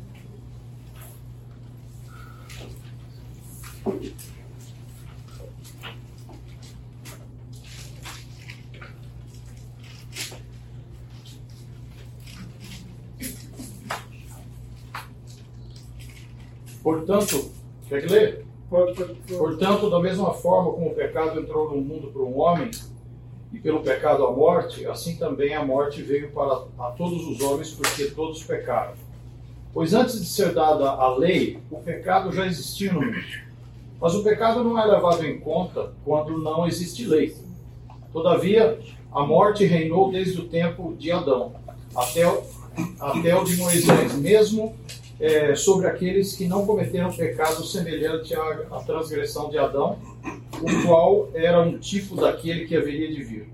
Portanto, quer que ler? Portanto, da mesma forma como o pecado entrou no mundo por um homem, e pelo pecado a morte, assim também a morte veio para a todos os homens, porque todos pecaram. Pois antes de ser dada a lei, o pecado já existia no mundo. Mas o pecado não é levado em conta quando não existe lei. Todavia, a morte reinou desde o tempo de Adão até, até o de Moisés, mesmo é, sobre aqueles que não cometeram pecado semelhante à, à transgressão de Adão, o qual era um tipo daquele que haveria de vir.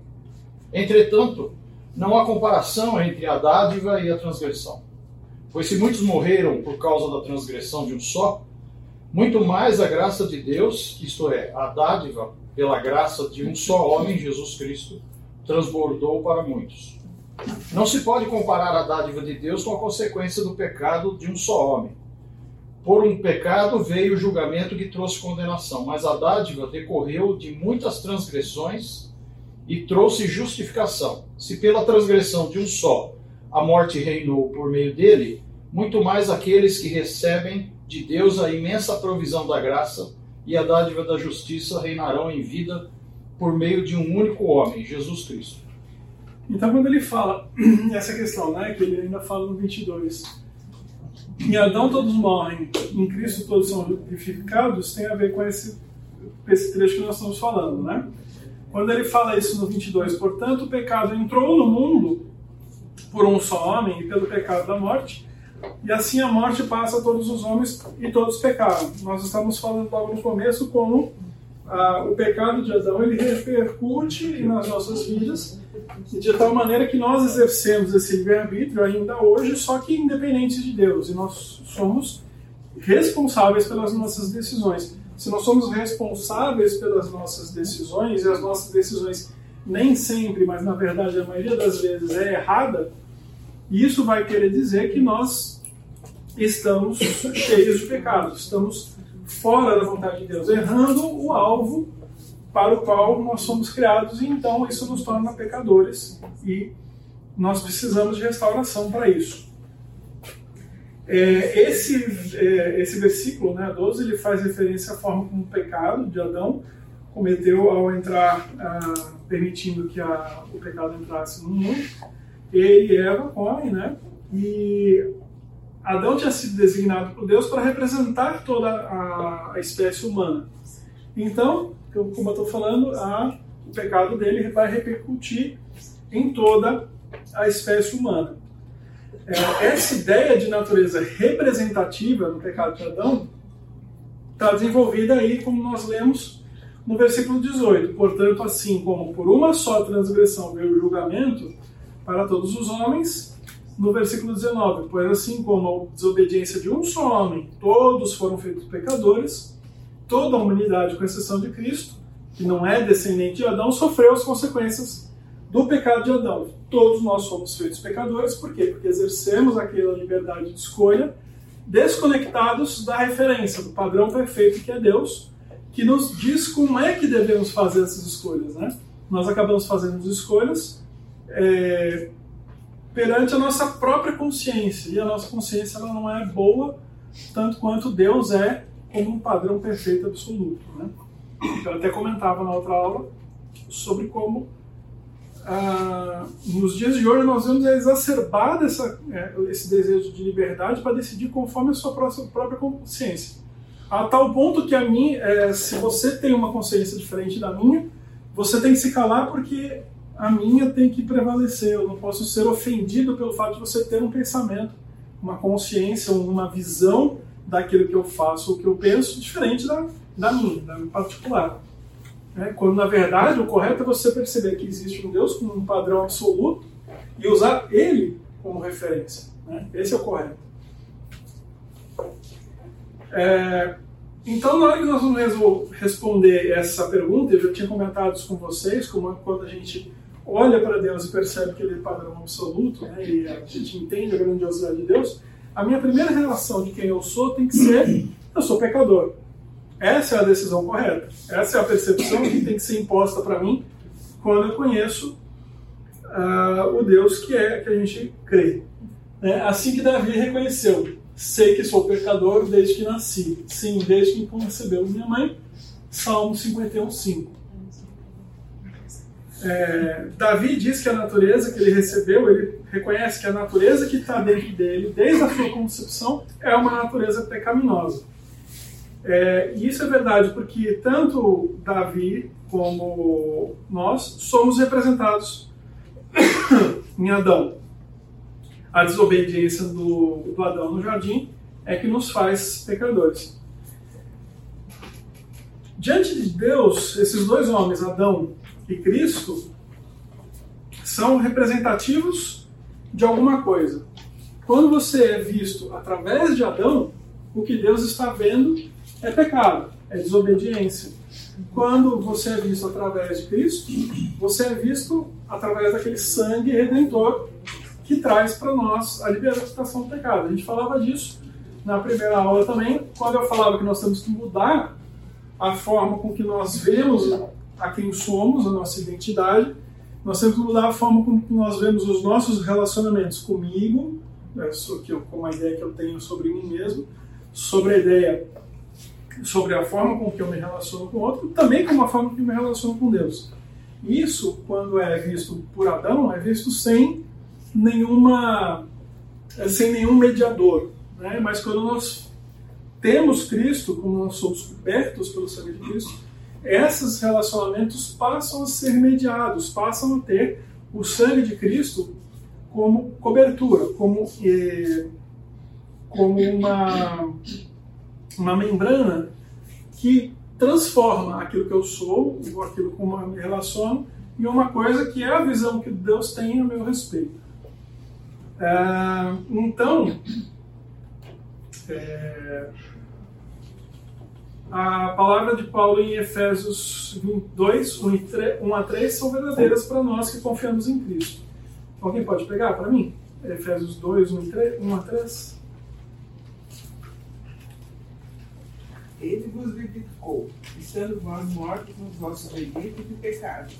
Entretanto, não há comparação entre a dádiva e a transgressão. Pois se muitos morreram por causa da transgressão de um só, muito mais a graça de Deus, isto é, a dádiva pela graça de um só homem, Jesus Cristo, transbordou para muitos. Não se pode comparar a dádiva de Deus com a consequência do pecado de um só homem. Por um pecado veio o julgamento que trouxe condenação, mas a dádiva decorreu de muitas transgressões e trouxe justificação. Se pela transgressão de um só a morte reinou por meio dele, muito mais aqueles que recebem de Deus a imensa provisão da graça e a dádiva da justiça reinarão em vida por meio de um único homem, Jesus Cristo. Então, quando ele fala essa questão, né, que ele ainda fala no 22, em Adão todos morrem, em Cristo todos são vivificados, tem a ver com esse, esse trecho que nós estamos falando, né? Quando ele fala isso no 22, portanto, o pecado entrou no mundo por um só homem e pelo pecado da morte, e assim a morte passa a todos os homens e todos pecaram. Nós estamos falando logo no começo como ah, o pecado de Adão ele repercute nas nossas vidas de tal maneira que nós exercemos esse livre-arbítrio ainda hoje, só que independentes de Deus, e nós somos responsáveis pelas nossas decisões. Se nós somos responsáveis pelas nossas decisões, e as nossas decisões nem sempre, mas na verdade a maioria das vezes é errada, isso vai querer dizer que nós estamos cheios de pecados, estamos fora da vontade de Deus, errando o alvo para o qual nós somos criados, e então isso nos torna pecadores e nós precisamos de restauração para isso. É, esse, é, esse versículo, né, 12, ele faz referência à forma como o pecado de Adão cometeu ao entrar, ah, permitindo que a, o pecado entrasse no mundo. Ele e Eva comem, né? E Adão tinha sido designado por Deus para representar toda a, a espécie humana. Então, como eu estou falando, a, o pecado dele vai repercutir em toda a espécie humana. É, essa ideia de natureza representativa no pecado de Adão está desenvolvida aí, como nós lemos no versículo 18. Portanto, assim como por uma só transgressão veio o julgamento para todos os homens, no versículo 19, pois assim como a desobediência de um só homem, todos foram feitos pecadores, toda a humanidade, com exceção de Cristo, que não é descendente de Adão, sofreu as consequências do pecado de Adão. Todos nós somos feitos pecadores, por quê? Porque exercemos aquela liberdade de escolha desconectados da referência, do padrão perfeito que é Deus, que nos diz como é que devemos fazer essas escolhas. Né? Nós acabamos fazendo escolhas é, perante a nossa própria consciência, e a nossa consciência ela não é boa tanto quanto Deus é como um padrão perfeito absoluto. Né? Eu até comentava na outra aula sobre como ah, nos dias de hoje nós vemos exacerbado essa, é, esse desejo de liberdade para decidir conforme a sua própria consciência. A tal ponto que a mim, é, se você tem uma consciência diferente da minha, você tem que se calar porque a minha tem que prevalecer. Eu não posso ser ofendido pelo fato de você ter um pensamento, uma consciência, uma visão daquilo que eu faço, o que eu penso, diferente da, da minha, da minha particular. É, quando na verdade o correto é você perceber que existe um Deus com um padrão absoluto e usar ele como referência. Né? Esse é o correto. É, então, na hora que nós vamos responder essa pergunta, eu já tinha comentado isso com vocês, como quando a gente olha para Deus e percebe que ele é padrão absoluto, né, e a gente entende a grandiosidade de Deus, a minha primeira relação de quem eu sou tem que ser: eu sou pecador. Essa é a decisão correta. Essa é a percepção que tem que ser imposta para mim quando eu conheço uh, o Deus que é que a gente crê. É assim que Davi reconheceu: sei que sou pecador desde que nasci. Sim, desde que concebeu minha mãe. Salmo 51, 5. É, Davi diz que a natureza que ele recebeu, ele reconhece que a natureza que está dentro dele, desde a sua concepção, é uma natureza pecaminosa. É, e isso é verdade porque tanto Davi como nós somos representados em Adão. A desobediência do, do Adão no jardim é que nos faz pecadores. Diante de Deus, esses dois homens, Adão e Cristo são representativos de alguma coisa. Quando você é visto através de Adão, o que Deus está vendo é pecado, é desobediência. Quando você é visto através de Cristo, você é visto através daquele sangue redentor que traz para nós a libertação do pecado. A gente falava disso na primeira aula também, quando eu falava que nós temos que mudar a forma com que nós vemos a quem somos, a nossa identidade, nós temos que mudar a forma como nós vemos os nossos relacionamentos comigo, né, com a ideia que eu tenho sobre mim mesmo, sobre a ideia, sobre a forma com que eu me relaciono com o outro, também com a forma que eu me relaciono com Deus. Isso, quando é visto por Adão, é visto sem nenhuma, sem nenhum mediador. Né? Mas quando nós temos Cristo, como nós somos cobertos pelo sangue de Cristo, esses relacionamentos passam a ser mediados, passam a ter o sangue de Cristo como cobertura, como, eh, como uma, uma membrana que transforma aquilo que eu sou, ou aquilo como eu me relaciono, em uma coisa que é a visão que Deus tem a meu respeito. É, então, é, a palavra de Paulo em Efésios 2, 1 a 3 são verdadeiras para nós que confiamos em Cristo. Alguém pode pegar para mim? Efésios 2, 1 a 3. Ele vos vivificou, estando vós mortos nos vossos delitos e pecados,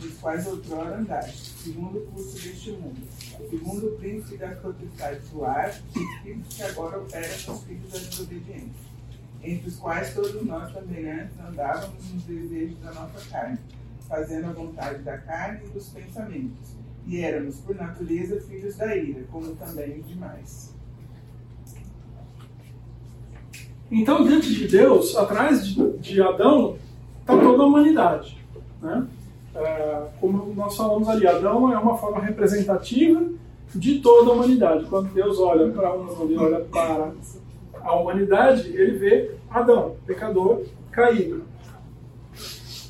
nos quais outrora andaste, segundo o curso deste mundo, segundo o príncipe das potestades do ar, espírito que agora opera nos filhos da desobediência, entre os quais todos nós também antes andávamos nos desejos da nossa carne, fazendo a vontade da carne e dos pensamentos, e éramos, por natureza, filhos da ira, como também os demais. Então, diante de Deus, atrás de, de Adão, está toda a humanidade. Né? É, como nós falamos ali, Adão é uma forma representativa de toda a humanidade. Quando Deus olha para um, ele olha para a humanidade, ele vê Adão, pecador, caído.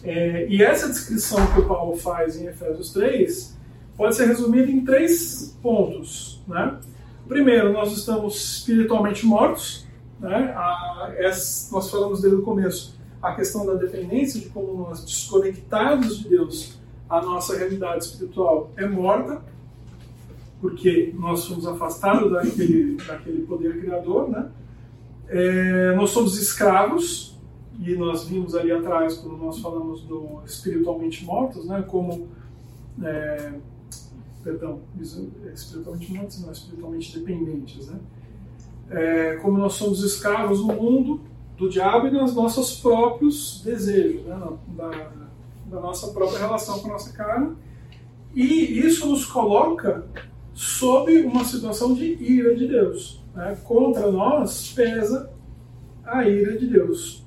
É, e essa descrição que o Paulo faz em Efésios 3 pode ser resumida em três pontos. Né? Primeiro, nós estamos espiritualmente mortos, né? A, essa, nós falamos desde o começo a questão da dependência, de como nós desconectados de Deus, a nossa realidade espiritual é morta, porque nós somos afastados daquele, daquele poder criador, né? É, nós somos escravos, e nós vimos ali atrás, quando nós falamos do espiritualmente mortos, né? Como, é, perdão, espiritualmente mortos, não, espiritualmente dependentes, né? é, como nós somos escravos no mundo do diabo e nos nossos próprios desejos, né, da, da nossa própria relação com a nossa carne. E isso nos coloca sob uma situação de ira de Deus. Né? Contra nós pesa a ira de Deus.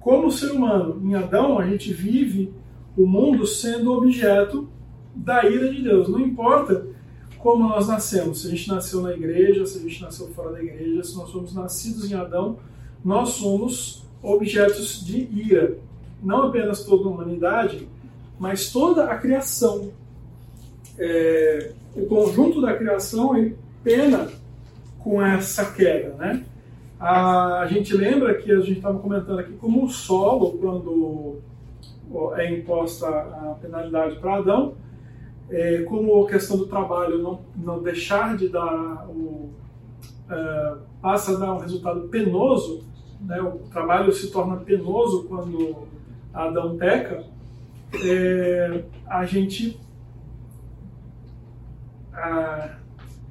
Como ser humano, em Adão, a gente vive o mundo sendo objeto da ira de Deus. Não importa como nós nascemos. Se a gente nasceu na igreja, se a gente nasceu fora da igreja, se nós somos nascidos em Adão, nós somos objetos de ira. Não apenas toda a humanidade, mas toda a criação. É, o conjunto da criação é pena com essa queda, né? A, gente lembra que a gente estava comentando aqui como o solo, quando é imposta a penalidade para Adão, é, como a questão do trabalho não, não deixar de dar o, é, passa a dar um resultado penoso, né, o trabalho se torna penoso quando Adão peca, é, a gente a,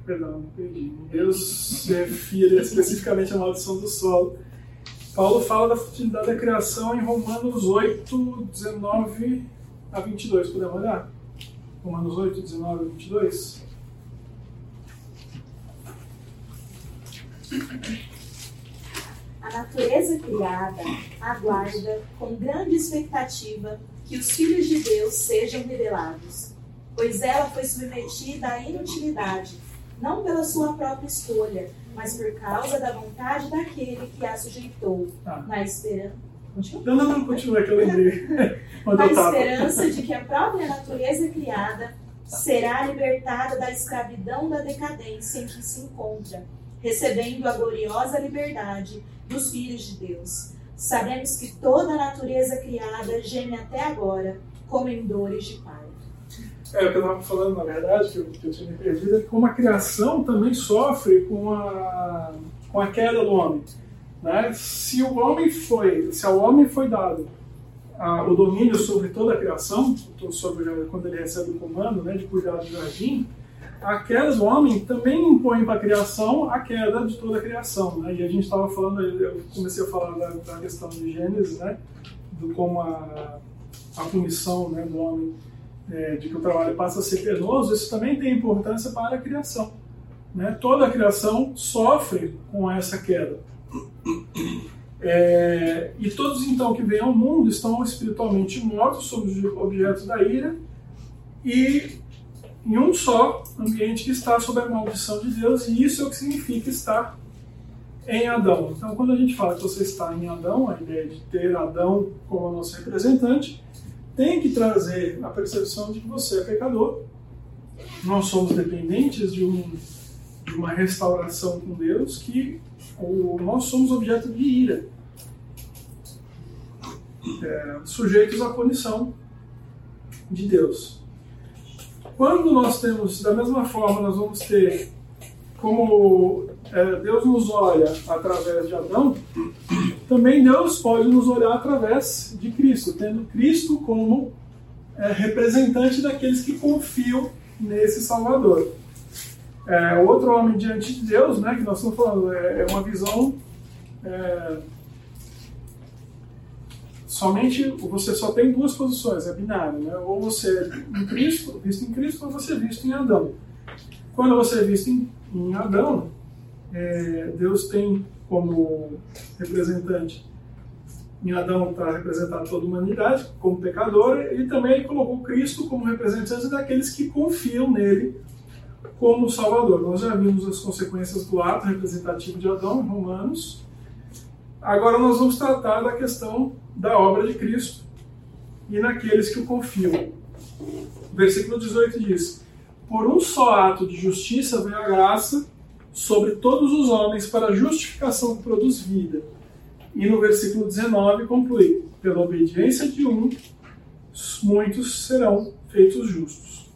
perdão, perdi. Deus se refere especificamente à maldição do solo. Paulo fala da futilidade da criação em Romanos 8, 19 a 22. Podemos olhar? Romanos 8, 19 a 22. A natureza criada aguarda com grande expectativa que os filhos de Deus sejam revelados, pois ela foi submetida à inutilidade, não pela sua própria escolha, mas por causa da vontade daquele que a sujeitou, ah. na esperança? Não, não, não, continua que eu lembrei. a esperança de que a própria natureza criada será libertada da escravidão da decadência em que se encontra, recebendo a gloriosa liberdade dos filhos de Deus. Sabemos que toda a natureza criada geme até agora, como em dores de parto. É, o que eu estava falando, na verdade, que eu, que eu tinha me perdido, é que como a criação também sofre com a, com a queda do homem. Né? Se o homem foi, se ao homem foi dado a, o domínio sobre toda a criação, sobre quando ele recebe o comando né, de cuidar do jardim, a queda do homem também impõe para a criação a queda de toda a criação. Né? E a gente estava falando, eu comecei a falar da, da, questão de Gênesis, né? do como a, a punição né, do homem, é, de que o trabalho passa a ser penoso, isso também tem importância para a criação. Né? Toda a criação sofre com essa queda. É, e todos então que vêm ao mundo estão espiritualmente mortos, sob objetos da ira, e em um só ambiente que está sob a maldição de Deus, e isso é o que significa estar em Adão. Então, quando a gente fala que você está em Adão, a ideia de ter Adão como nosso representante, tem que trazer a percepção de que você é pecador. Nós somos dependentes de, um, de uma restauração com Deus, que ou, nós somos objeto de ira, é, sujeitos à punição de Deus. Quando nós temos, da mesma forma, nós vamos ter como é, Deus nos olha através de Adão, também Deus pode nos olhar através de Cristo, tendo Cristo como é, representante daqueles que confiam nesse Salvador. É, outro homem diante de Deus, né, que nós estamos falando, é, é uma visão é, somente você só tem duas posições, é binário, né? Ou você é em Cristo, visto em Cristo, ou você é visto em Adão. Quando você é visto em, em Adão, é, Deus tem como representante em Adão está representada toda a humanidade como pecador e também colocou Cristo como representante daqueles que confiam nele como Salvador. Nós já vimos as consequências do ato representativo de Adão em Romanos. Agora nós vamos tratar da questão da obra de Cristo e naqueles que o confiam. O versículo 18 diz: Por um só ato de justiça veio a graça sobre todos os homens para a justificação que produz vida. E no versículo 19 conclui: Pela obediência de um, muitos serão feitos justos.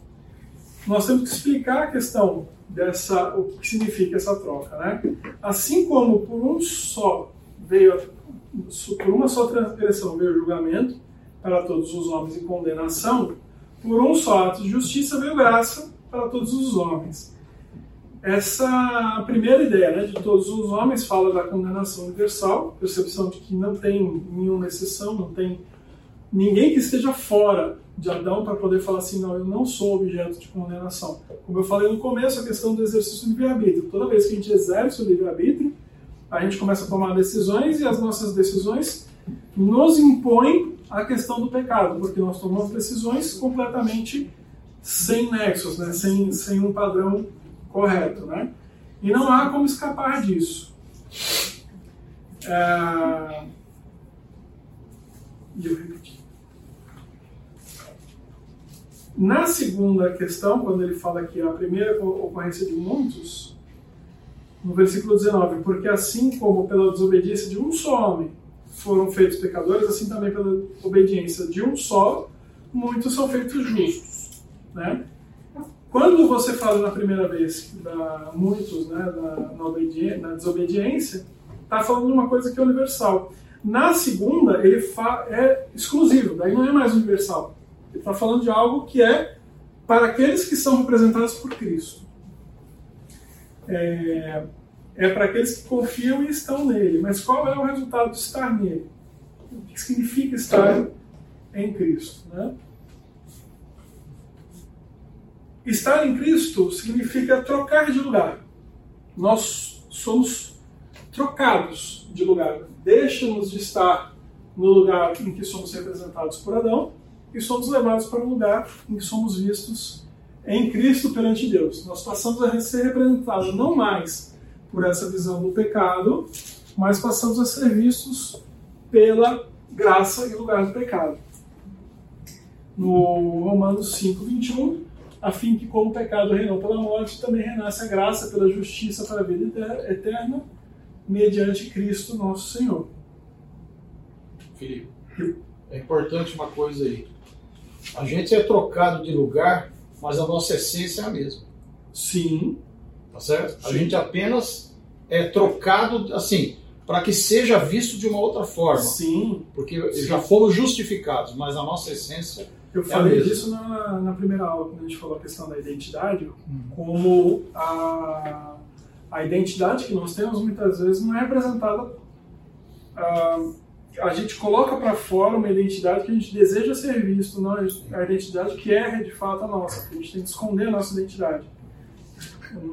Nós temos que explicar a questão dessa, o que significa essa troca, né? Assim como por um só veio por uma só transgressão veio julgamento para todos os homens e condenação, por um só ato de justiça veio graça para todos os homens. Essa primeira ideia né, de todos os homens fala da condenação universal, percepção de que não tem nenhuma exceção, não tem ninguém que esteja fora de Adão para poder falar assim, não, eu não sou objeto de condenação. Como eu falei no começo, a questão do exercício do livre-arbítrio. Toda vez que a gente exerce o livre-arbítrio, a gente começa a tomar decisões e as nossas decisões nos impõem a questão do pecado, porque nós tomamos decisões completamente sem nexos, né? sem, sem um padrão correto. Né? E não há como escapar disso. É... Na segunda questão, quando ele fala que a primeira ocorrência de muitos, no versículo 19, porque assim como pela desobediência de um só homem foram feitos pecadores, assim também pela obediência de um só, muitos são feitos justos. Né? Quando você fala na primeira vez da muitos né, na, na, na desobediência, está falando de uma coisa que é universal. Na segunda, ele é exclusivo, daí não é mais universal. Ele está falando de algo que é para aqueles que são representados por Cristo é, é para aqueles que confiam e estão nele. Mas qual é o resultado de estar nele? O que significa estar em Cristo? Né? Estar em Cristo significa trocar de lugar. Nós somos trocados de lugar. Deixamos de estar no lugar em que somos representados por Adão e somos levados para um lugar em que somos vistos em Cristo perante Deus. Nós passamos a ser representados não mais por essa visão do pecado, mas passamos a ser vistos pela graça em lugar do pecado. No Romanos 5, 21, a fim que como o pecado reinou pela morte, também renasce a graça pela justiça para a vida eterna, mediante Cristo nosso Senhor. Filipe, é importante uma coisa aí. A gente é trocado de lugar mas a nossa essência é a mesma. Sim. Tá certo? Sim. A gente apenas é trocado, assim, para que seja visto de uma outra forma. Sim. Porque já fomos justificados, mas a nossa essência. Eu É falei mesmo. disso na, na primeira aula, quando a gente falou a questão da identidade, Hum. como a, a identidade que nós temos muitas vezes não é representada. ah, a gente coloca para fora uma identidade que a gente deseja ser visto, não a identidade que é de fato a nossa. A gente tem que esconder a nossa identidade.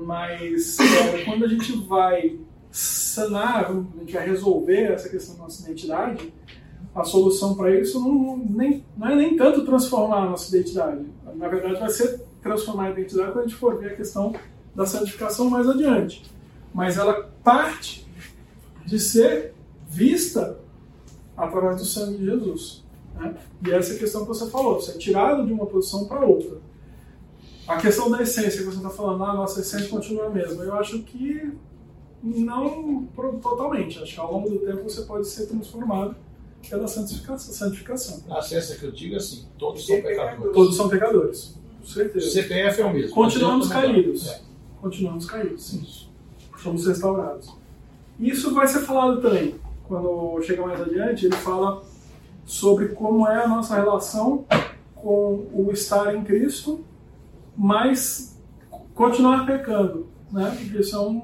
Mas é, quando a gente vai sanar, a gente vai resolver essa questão da nossa identidade, a solução para isso não, nem, não é nem tanto transformar a nossa identidade. Na verdade, vai ser transformar a identidade quando a gente for ver a questão da santificação mais adiante. Mas ela parte de ser vista através do sangue de Jesus. Né? E essa é a questão que você falou, você é tirado de uma posição para outra. A questão da essência que você está falando, ah, nossa essência continua a mesma. Eu acho que não totalmente. Acho que ao longo do tempo você pode ser transformado pela santificação. santificação. A essência que eu digo é assim: todos são pecadores. Todos são pecadores, com certeza. O CPF é o mesmo. Continuamos caídos. É. Continuamos caídos, sim. Somos restaurados. Isso vai ser falado também. Quando chega mais adiante, ele fala sobre como é a nossa relação com o estar em Cristo, mas continuar pecando, né? Porque isso é um-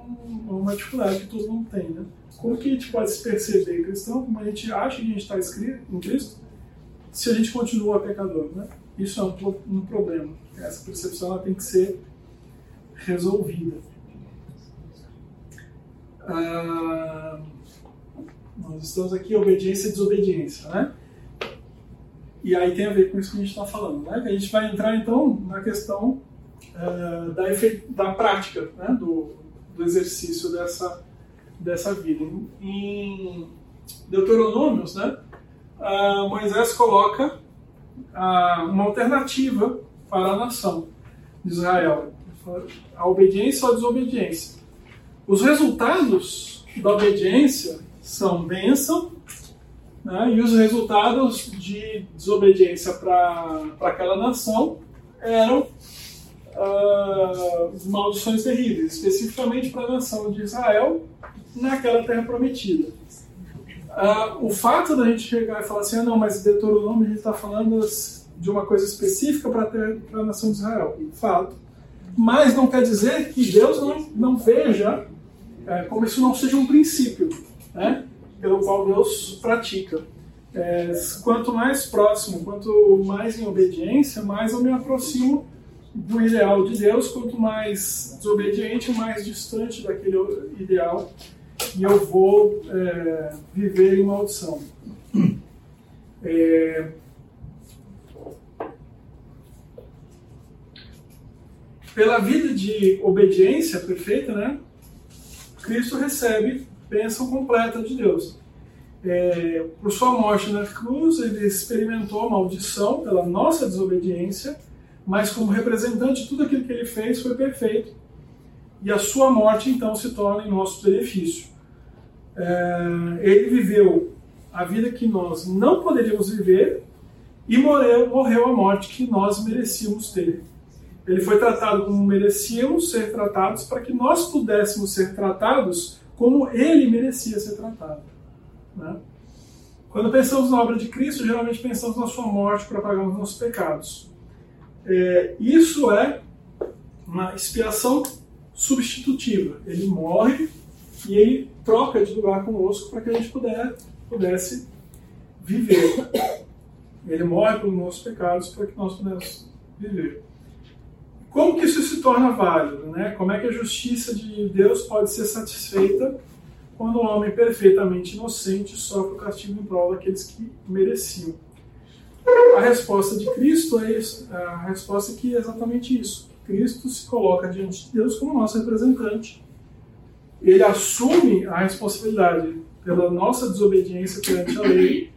uma dificuldade que todo mundo tem, né? Como que a gente pode se perceber cristão, como a gente acha que a gente está em Cristo, se a gente continua pecador, né? Isso é um, um problema. Essa percepção tem que ser resolvida. Ah, nós estamos aqui obediência e desobediência, né? E aí tem a ver com isso que a gente está falando, né? A gente vai entrar então na questão ah, da, da prática, né? do, do exercício dessa, dessa vida. Em, Deuteronômios, né? ah, Moisés coloca ah, uma alternativa para a nação de Israel: a obediência ou a desobediência. Os resultados da obediência são bênção, né? e os resultados de desobediência para aquela nação eram ah, maldições terríveis, especificamente para a nação de Israel naquela terra prometida. Ah, o fato da gente chegar e falar assim, ah, não, mas Deuteronômio a gente está falando de uma coisa específica para a nação de Israel. Fato. Mas não quer dizer que Deus não, não veja é, como isso não seja um princípio, né? pelo qual Deus pratica. É, quanto mais próximo, quanto mais em obediência, mais eu me aproximo do ideal de Deus, quanto mais desobediente, mais distante daquele ideal e eu vou é, viver em maldição. É, pela vida de obediência perfeita, né? Cristo recebe bênção completa de Deus. É, por sua morte na cruz, ele experimentou maldição pela nossa desobediência, mas como representante, tudo aquilo que ele fez foi perfeito. E a sua morte, então, se torna em nosso benefício. É, ele viveu a vida que nós não poderíamos viver e morreu, morreu a morte que nós merecíamos ter. Ele foi tratado como merecíamos ser tratados para que nós pudéssemos ser tratados como ele merecia ser tratado. Né? Quando pensamos na obra de Cristo, geralmente pensamos na sua morte para pagar os nossos pecados. É, isso é uma expiação substitutiva. Ele morre e ele troca de lugar conosco para que a gente puder, pudesse viver. Ele morre pelos nossos pecados para que nós pudéssemos viver. Como que isso se torna válido? Né? Como é que a justiça de Deus pode ser satisfeita quando um homem perfeitamente inocente sofre o castigo em prol daqueles que mereciam? A resposta de Cristo é isso, a resposta é que é exatamente isso. Cristo se coloca diante de Deus como nosso representante. Ele assume a responsabilidade pela nossa desobediência perante a lei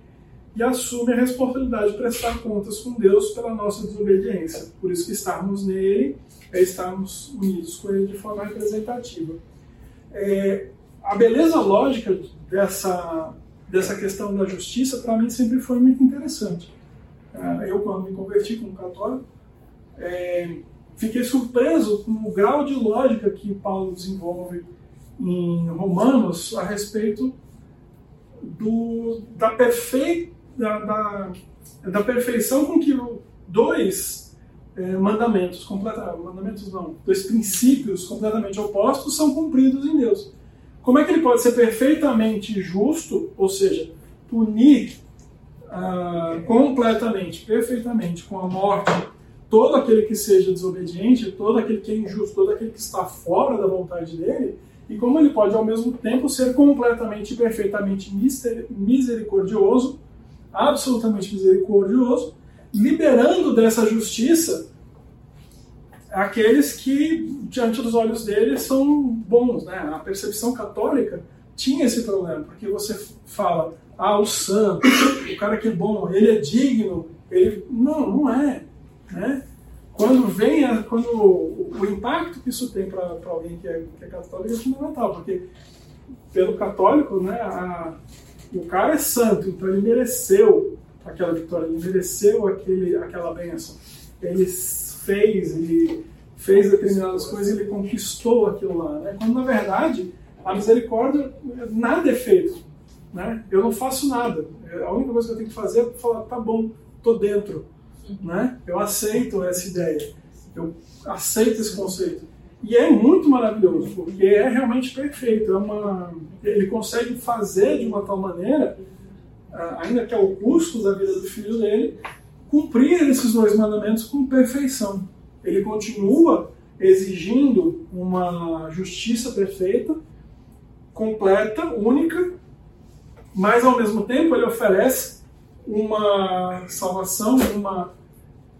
e assume a responsabilidade de prestar contas com Deus pela nossa desobediência. Por isso que estarmos nele é estarmos unidos com ele de forma representativa. É, a beleza lógica dessa, dessa questão da justiça, para mim, sempre foi muito interessante. É, eu, quando me converti como católico, é, fiquei surpreso com o grau de lógica que Paulo desenvolve em Romanos a respeito do, da, perfei, da, da, da perfeição com que dois é, mandamentos, mandamentos não, dois princípios completamente opostos são cumpridos em Deus. Como é que ele pode ser perfeitamente justo, ou seja, punir ah, completamente, perfeitamente, com a morte, todo aquele que seja desobediente, todo aquele que é injusto, todo aquele que está fora da vontade dele, e como ele pode ao mesmo tempo ser completamente e perfeitamente misericordioso, absolutamente misericordioso, liberando dessa justiça aqueles que, diante dos olhos dele, são bons. Né? A percepção católica tinha esse problema, porque você fala, ah, o santo, o cara que é bom, ele é digno, ele... Não, não é. Né? Quando vem, a, quando o, o, impacto que isso tem para alguém que é, que é católico é fundamental, porque pelo católico, né, a, o cara é santo, então ele mereceu aquela vitória, ele mereceu aquele, aquela bênção. Ele fez, ele fez determinadas coisas, ele conquistou aquilo lá. Né? Quando, na verdade, a misericórdia, nada é feito. Né? Eu não faço nada. A única coisa que eu tenho que fazer é falar, tá bom, tô dentro. Né? Eu aceito essa ideia. Eu aceito esse conceito. E é muito maravilhoso, porque é realmente perfeito. É uma, ele consegue fazer de uma tal maneira, ah, ainda que ao custo da vida do filho dele, cumprir esses dois mandamentos com perfeição. Ele continua exigindo uma justiça perfeita, completa, única, mas ao mesmo tempo ele oferece uma salvação, uma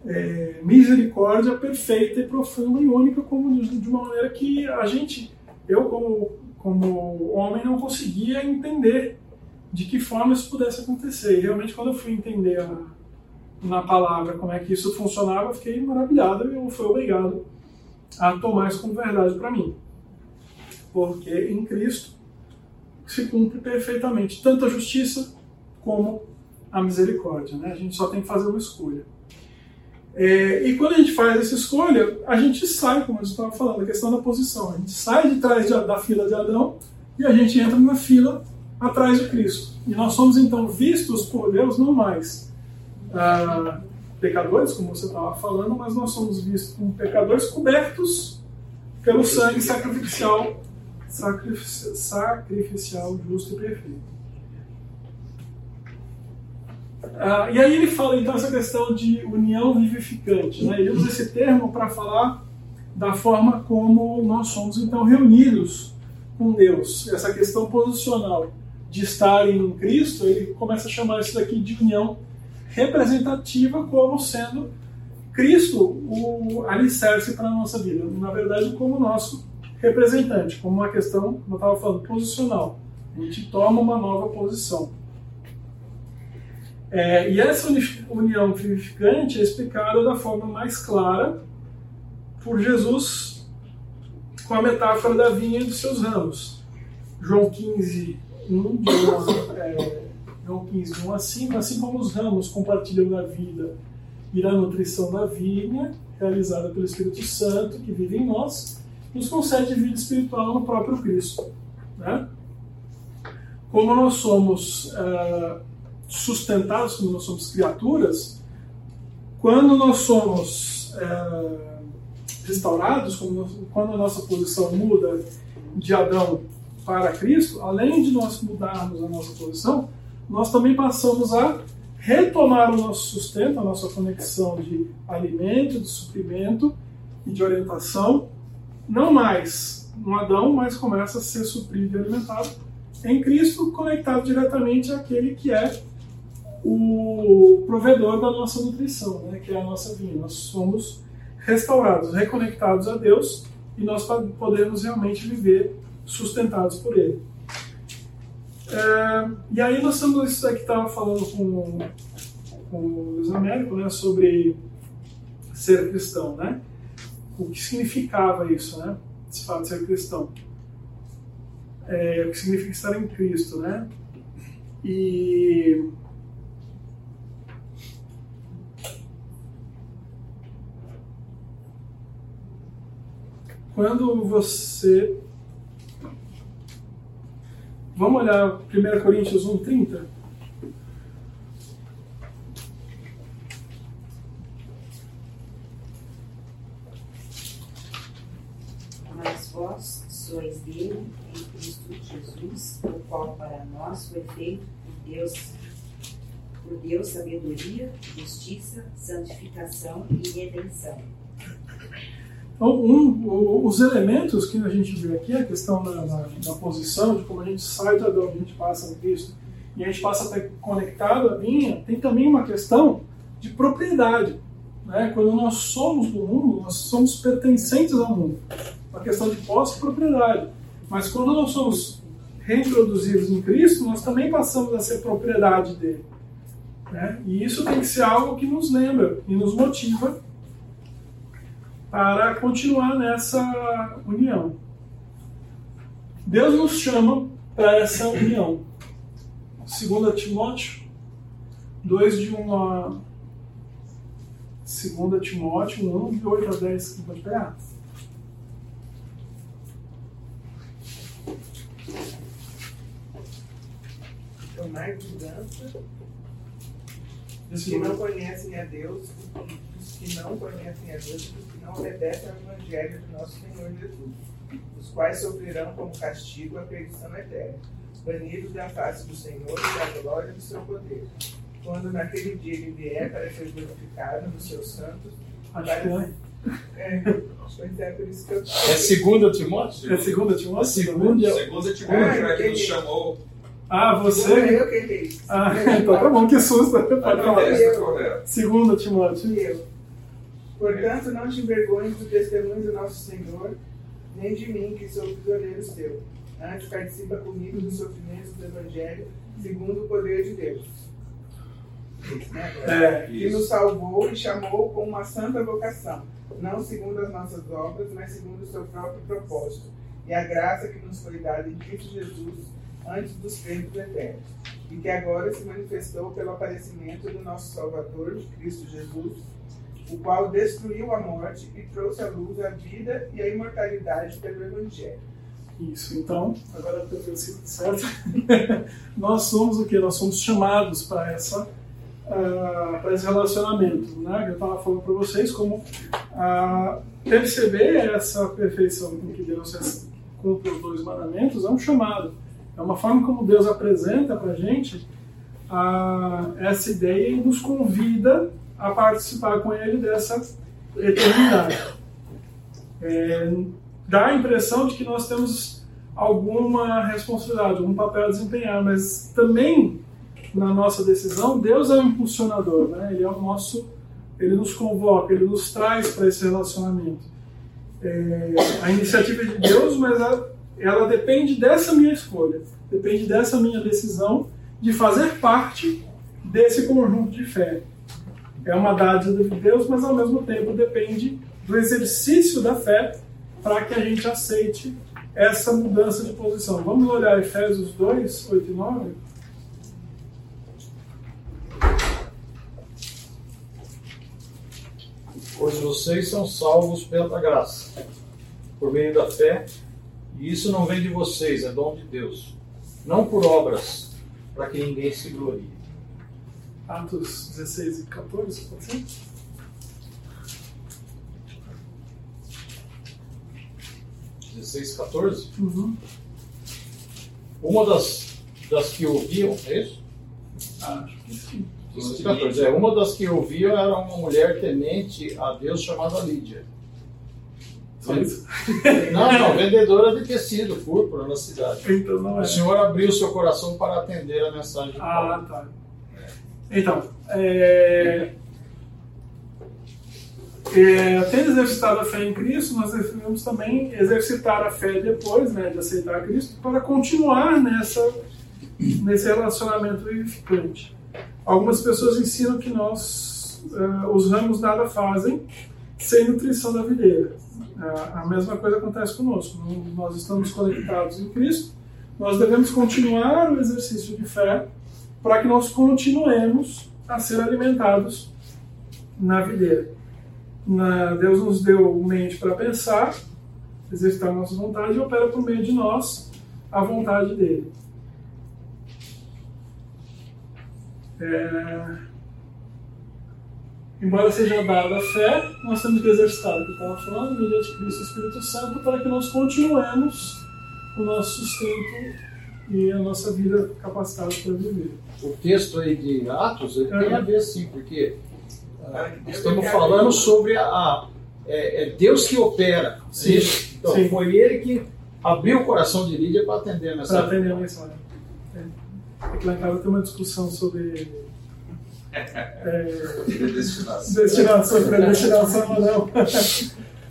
é, misericórdia perfeita e profunda e única, como de uma maneira que a gente, eu como, como homem, não conseguia entender de que forma isso pudesse acontecer. E realmente, quando eu fui entender a, na palavra como é que isso funcionava, eu fiquei maravilhado e eu fui obrigado a tomar isso como verdade para mim. Porque em Cristo se cumpre perfeitamente tanto a justiça como a misericórdia. Né? A gente só tem que fazer uma escolha. É, e quando a gente faz essa escolha, a gente sai, como eu estava falando, a questão da posição. A gente sai de trás de, da fila de Adão e a gente entra na fila atrás de Cristo. E nós somos então vistos por Deus não mais ah, pecadores, como você estava falando, mas nós somos vistos como pecadores cobertos pelo sangue sacrificial, sacrificial, justo e perfeito. Ah, e aí ele fala então essa questão de união vivificante. Né? Ele usa esse termo para falar da forma como nós somos então reunidos com Deus. Essa questão posicional de estar em Cristo, ele começa a chamar isso daqui de união representativa como sendo Cristo o alicerce para a nossa vida. Na verdade, como nosso representante, como uma questão, como eu estava falando, posicional. A gente toma uma nova posição. É, e essa união vivificante é explicada da forma mais clara por Jesus com a metáfora da vinha e dos seus ramos. João 15, 1 diz, é, João 15, 1 a 5, assim como os ramos compartilham da vida e da nutrição da vinha, realizada pelo Espírito Santo que vive em nós, nos concede vida espiritual no próprio Cristo. Né? Como nós somos uh, sustentados, como nós somos criaturas, quando nós somos uh, restaurados, quando a nossa posição muda de Adão para Cristo, além de nós mudarmos a nossa posição, nós também passamos a retomar o nosso sustento, a nossa conexão de alimento, de suprimento e de orientação, não mais no Adão, mas começa a ser suprido e alimentado em Cristo, conectado diretamente àquele que é o provedor da nossa nutrição, né, que é a nossa vinha. Nós somos restaurados, reconectados a Deus e nós podemos realmente viver sustentados por Ele. É, e aí nós estamos, isso aqui estava falando com, com o Luiz Américo, né, sobre ser cristão, né? O que significava isso, né? Esse fato de ser cristão. É, o que significa estar em Cristo, né? E quando você Vamos olhar 1 Coríntios 1,30? Mas dele em Cristo Jesus, o qual para nós foi feito por Deus, por Deus sabedoria, justiça, santificação e redenção. Então, um, os elementos que a gente vê aqui, a questão da, da- da posição, de como a gente sai de Adão, a gente passa no Cristo, e a gente passa a estar conectado à linha, tem também uma questão de propriedade. Né? Quando nós somos do mundo, nós somos pertencentes ao mundo. Uma questão de posse e propriedade. Mas quando nós somos reintroduzidos em Cristo, nós também passamos a ser propriedade dele. né? E isso tem que ser algo que nos lembra e nos motiva para continuar nessa união. Deus nos chama para essa união. 2 Timóteo 2 de 1 a 2 Timóteo 1, de 8 a 10, que pode pegar. Tomai vingança dos que não conhecem a Deus, dos que não conhecem a Deus, dos que não obedecem ao Evangelho de nosso Senhor Jesus, os quais sofrerão como castigo a perdição eterna, banidos da face do Senhor e da glória do seu poder. Quando naquele dia ele vier para ser glorificado nos seus santos, que é. é, é por isso que eu É segunda Timóteo? É 2 Timóteo? Segunda é Segundo Timóteo Ah, é que nos entendi. chamou. Ah, você? é eu que errei. Ah, então tá bom, que susto. Pode falar. 2 Timóteo. E eu. Portanto, não te envergonhes do testemunho do nosso Senhor, nem de mim, que sou prisioneiro seu. Antes participa comigo dos sofrimentos do Evangelho, segundo o poder de Deus. Né? É, que nos salvou e chamou com uma santa vocação, não segundo as nossas obras, mas segundo o seu próprio propósito, e a graça que nos foi dada em Cristo Jesus antes dos tempos eternos, e que agora se manifestou pelo aparecimento do nosso Salvador, Cristo Jesus, o qual destruiu a morte e trouxe à luz a vida e a imortalidade pelo Evangelho. Isso, então, agora eu tenho sido certo. nós somos o que? Nós somos chamados para essa ah, para esse relacionamento, né? Eu estava falando para vocês como ah, perceber essa perfeição com que Deus cumpre os dois mandamentos é um chamado, é uma forma como Deus apresenta para a gente essa ideia e nos convida a participar com Ele dessa eternidade. É, dá a impressão de que nós temos alguma responsabilidade, algum papel a desempenhar, mas também na nossa decisão, Deus é o impulsionador, né? Ele é o nosso, ele nos convoca, ele nos traz para esse relacionamento. É, a iniciativa é de Deus, mas ela, ela depende dessa minha escolha, depende dessa minha decisão de fazer parte desse conjunto de fé. É uma dádiva de Deus, mas ao mesmo tempo depende do exercício da fé para que a gente aceite essa mudança de posição. Vamos olhar Efésios 2, 8 e 9? Pois vocês são salvos pela graça, por meio da fé, e isso não vem de vocês, é dom de Deus. Não por obras, para que ninguém se glorie. Atos 16 e 14, pode ser? 16, 14. Uhum. Uma das, das que ouviam, é isso? Acho que sim. 16, 14. É, uma das que ouviam era uma mulher temente a Deus chamada Lídia. Não, não, vendedora de tecido púrpura na cidade. Então não é. O Senhor abriu seu coração para atender a mensagem de Ah, Paulo. tá. Então, é, é, tendo exercitado a fé em Cristo, nós devemos também exercitar a fé depois né, de aceitar Cristo para continuar nessa, nesse relacionamento vivificante. Algumas pessoas ensinam que nós, eh, os ramos nada fazem sem nutrição da videira. É, a mesma coisa acontece conosco. Nós estamos conectados em Cristo, nós devemos continuar o exercício de fé para que nós continuemos a ser alimentados na videira. Deus nos deu mente para pensar, exercitar nossa vontade e opera por meio de nós a vontade dele. É embora seja dada a fé, nós temos que exercitar o que eu estava falando, mediante Cristo e Espírito Santo, para que nós continuemos o nosso sustento e a nossa vida capacitada para viver. O texto aí de Atos ele É. tem a ver sim, porque ah, nós estamos falando sobre a, a- é, é Deus que opera. Sim, Isso. Então sim. foi ele que abriu o coração de Lídia para atender a Para mensagem. atender a mensagem. É. É que lá em casa tem uma discussão sobre é, destinação, predestinação ou não.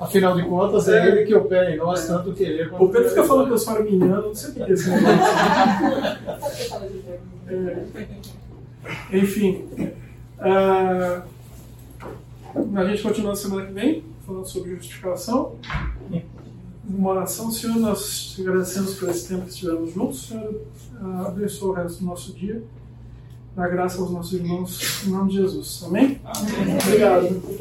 Afinal de contas, é, É. ele que opera em nós, tanto querer quanto O Pedro fica falando que eu sou arminiano, não sei o que é esse. É, enfim. ah, a gente continua na semana que vem, falando sobre justificação. Uma oração, Senhor, nós te agradecemos por esse tempo que estivemos juntos. Senhor, ah, abençoa o resto do nosso dia. Dá graça aos nossos irmãos, em nome de Jesus. Amém? Amém. Obrigado.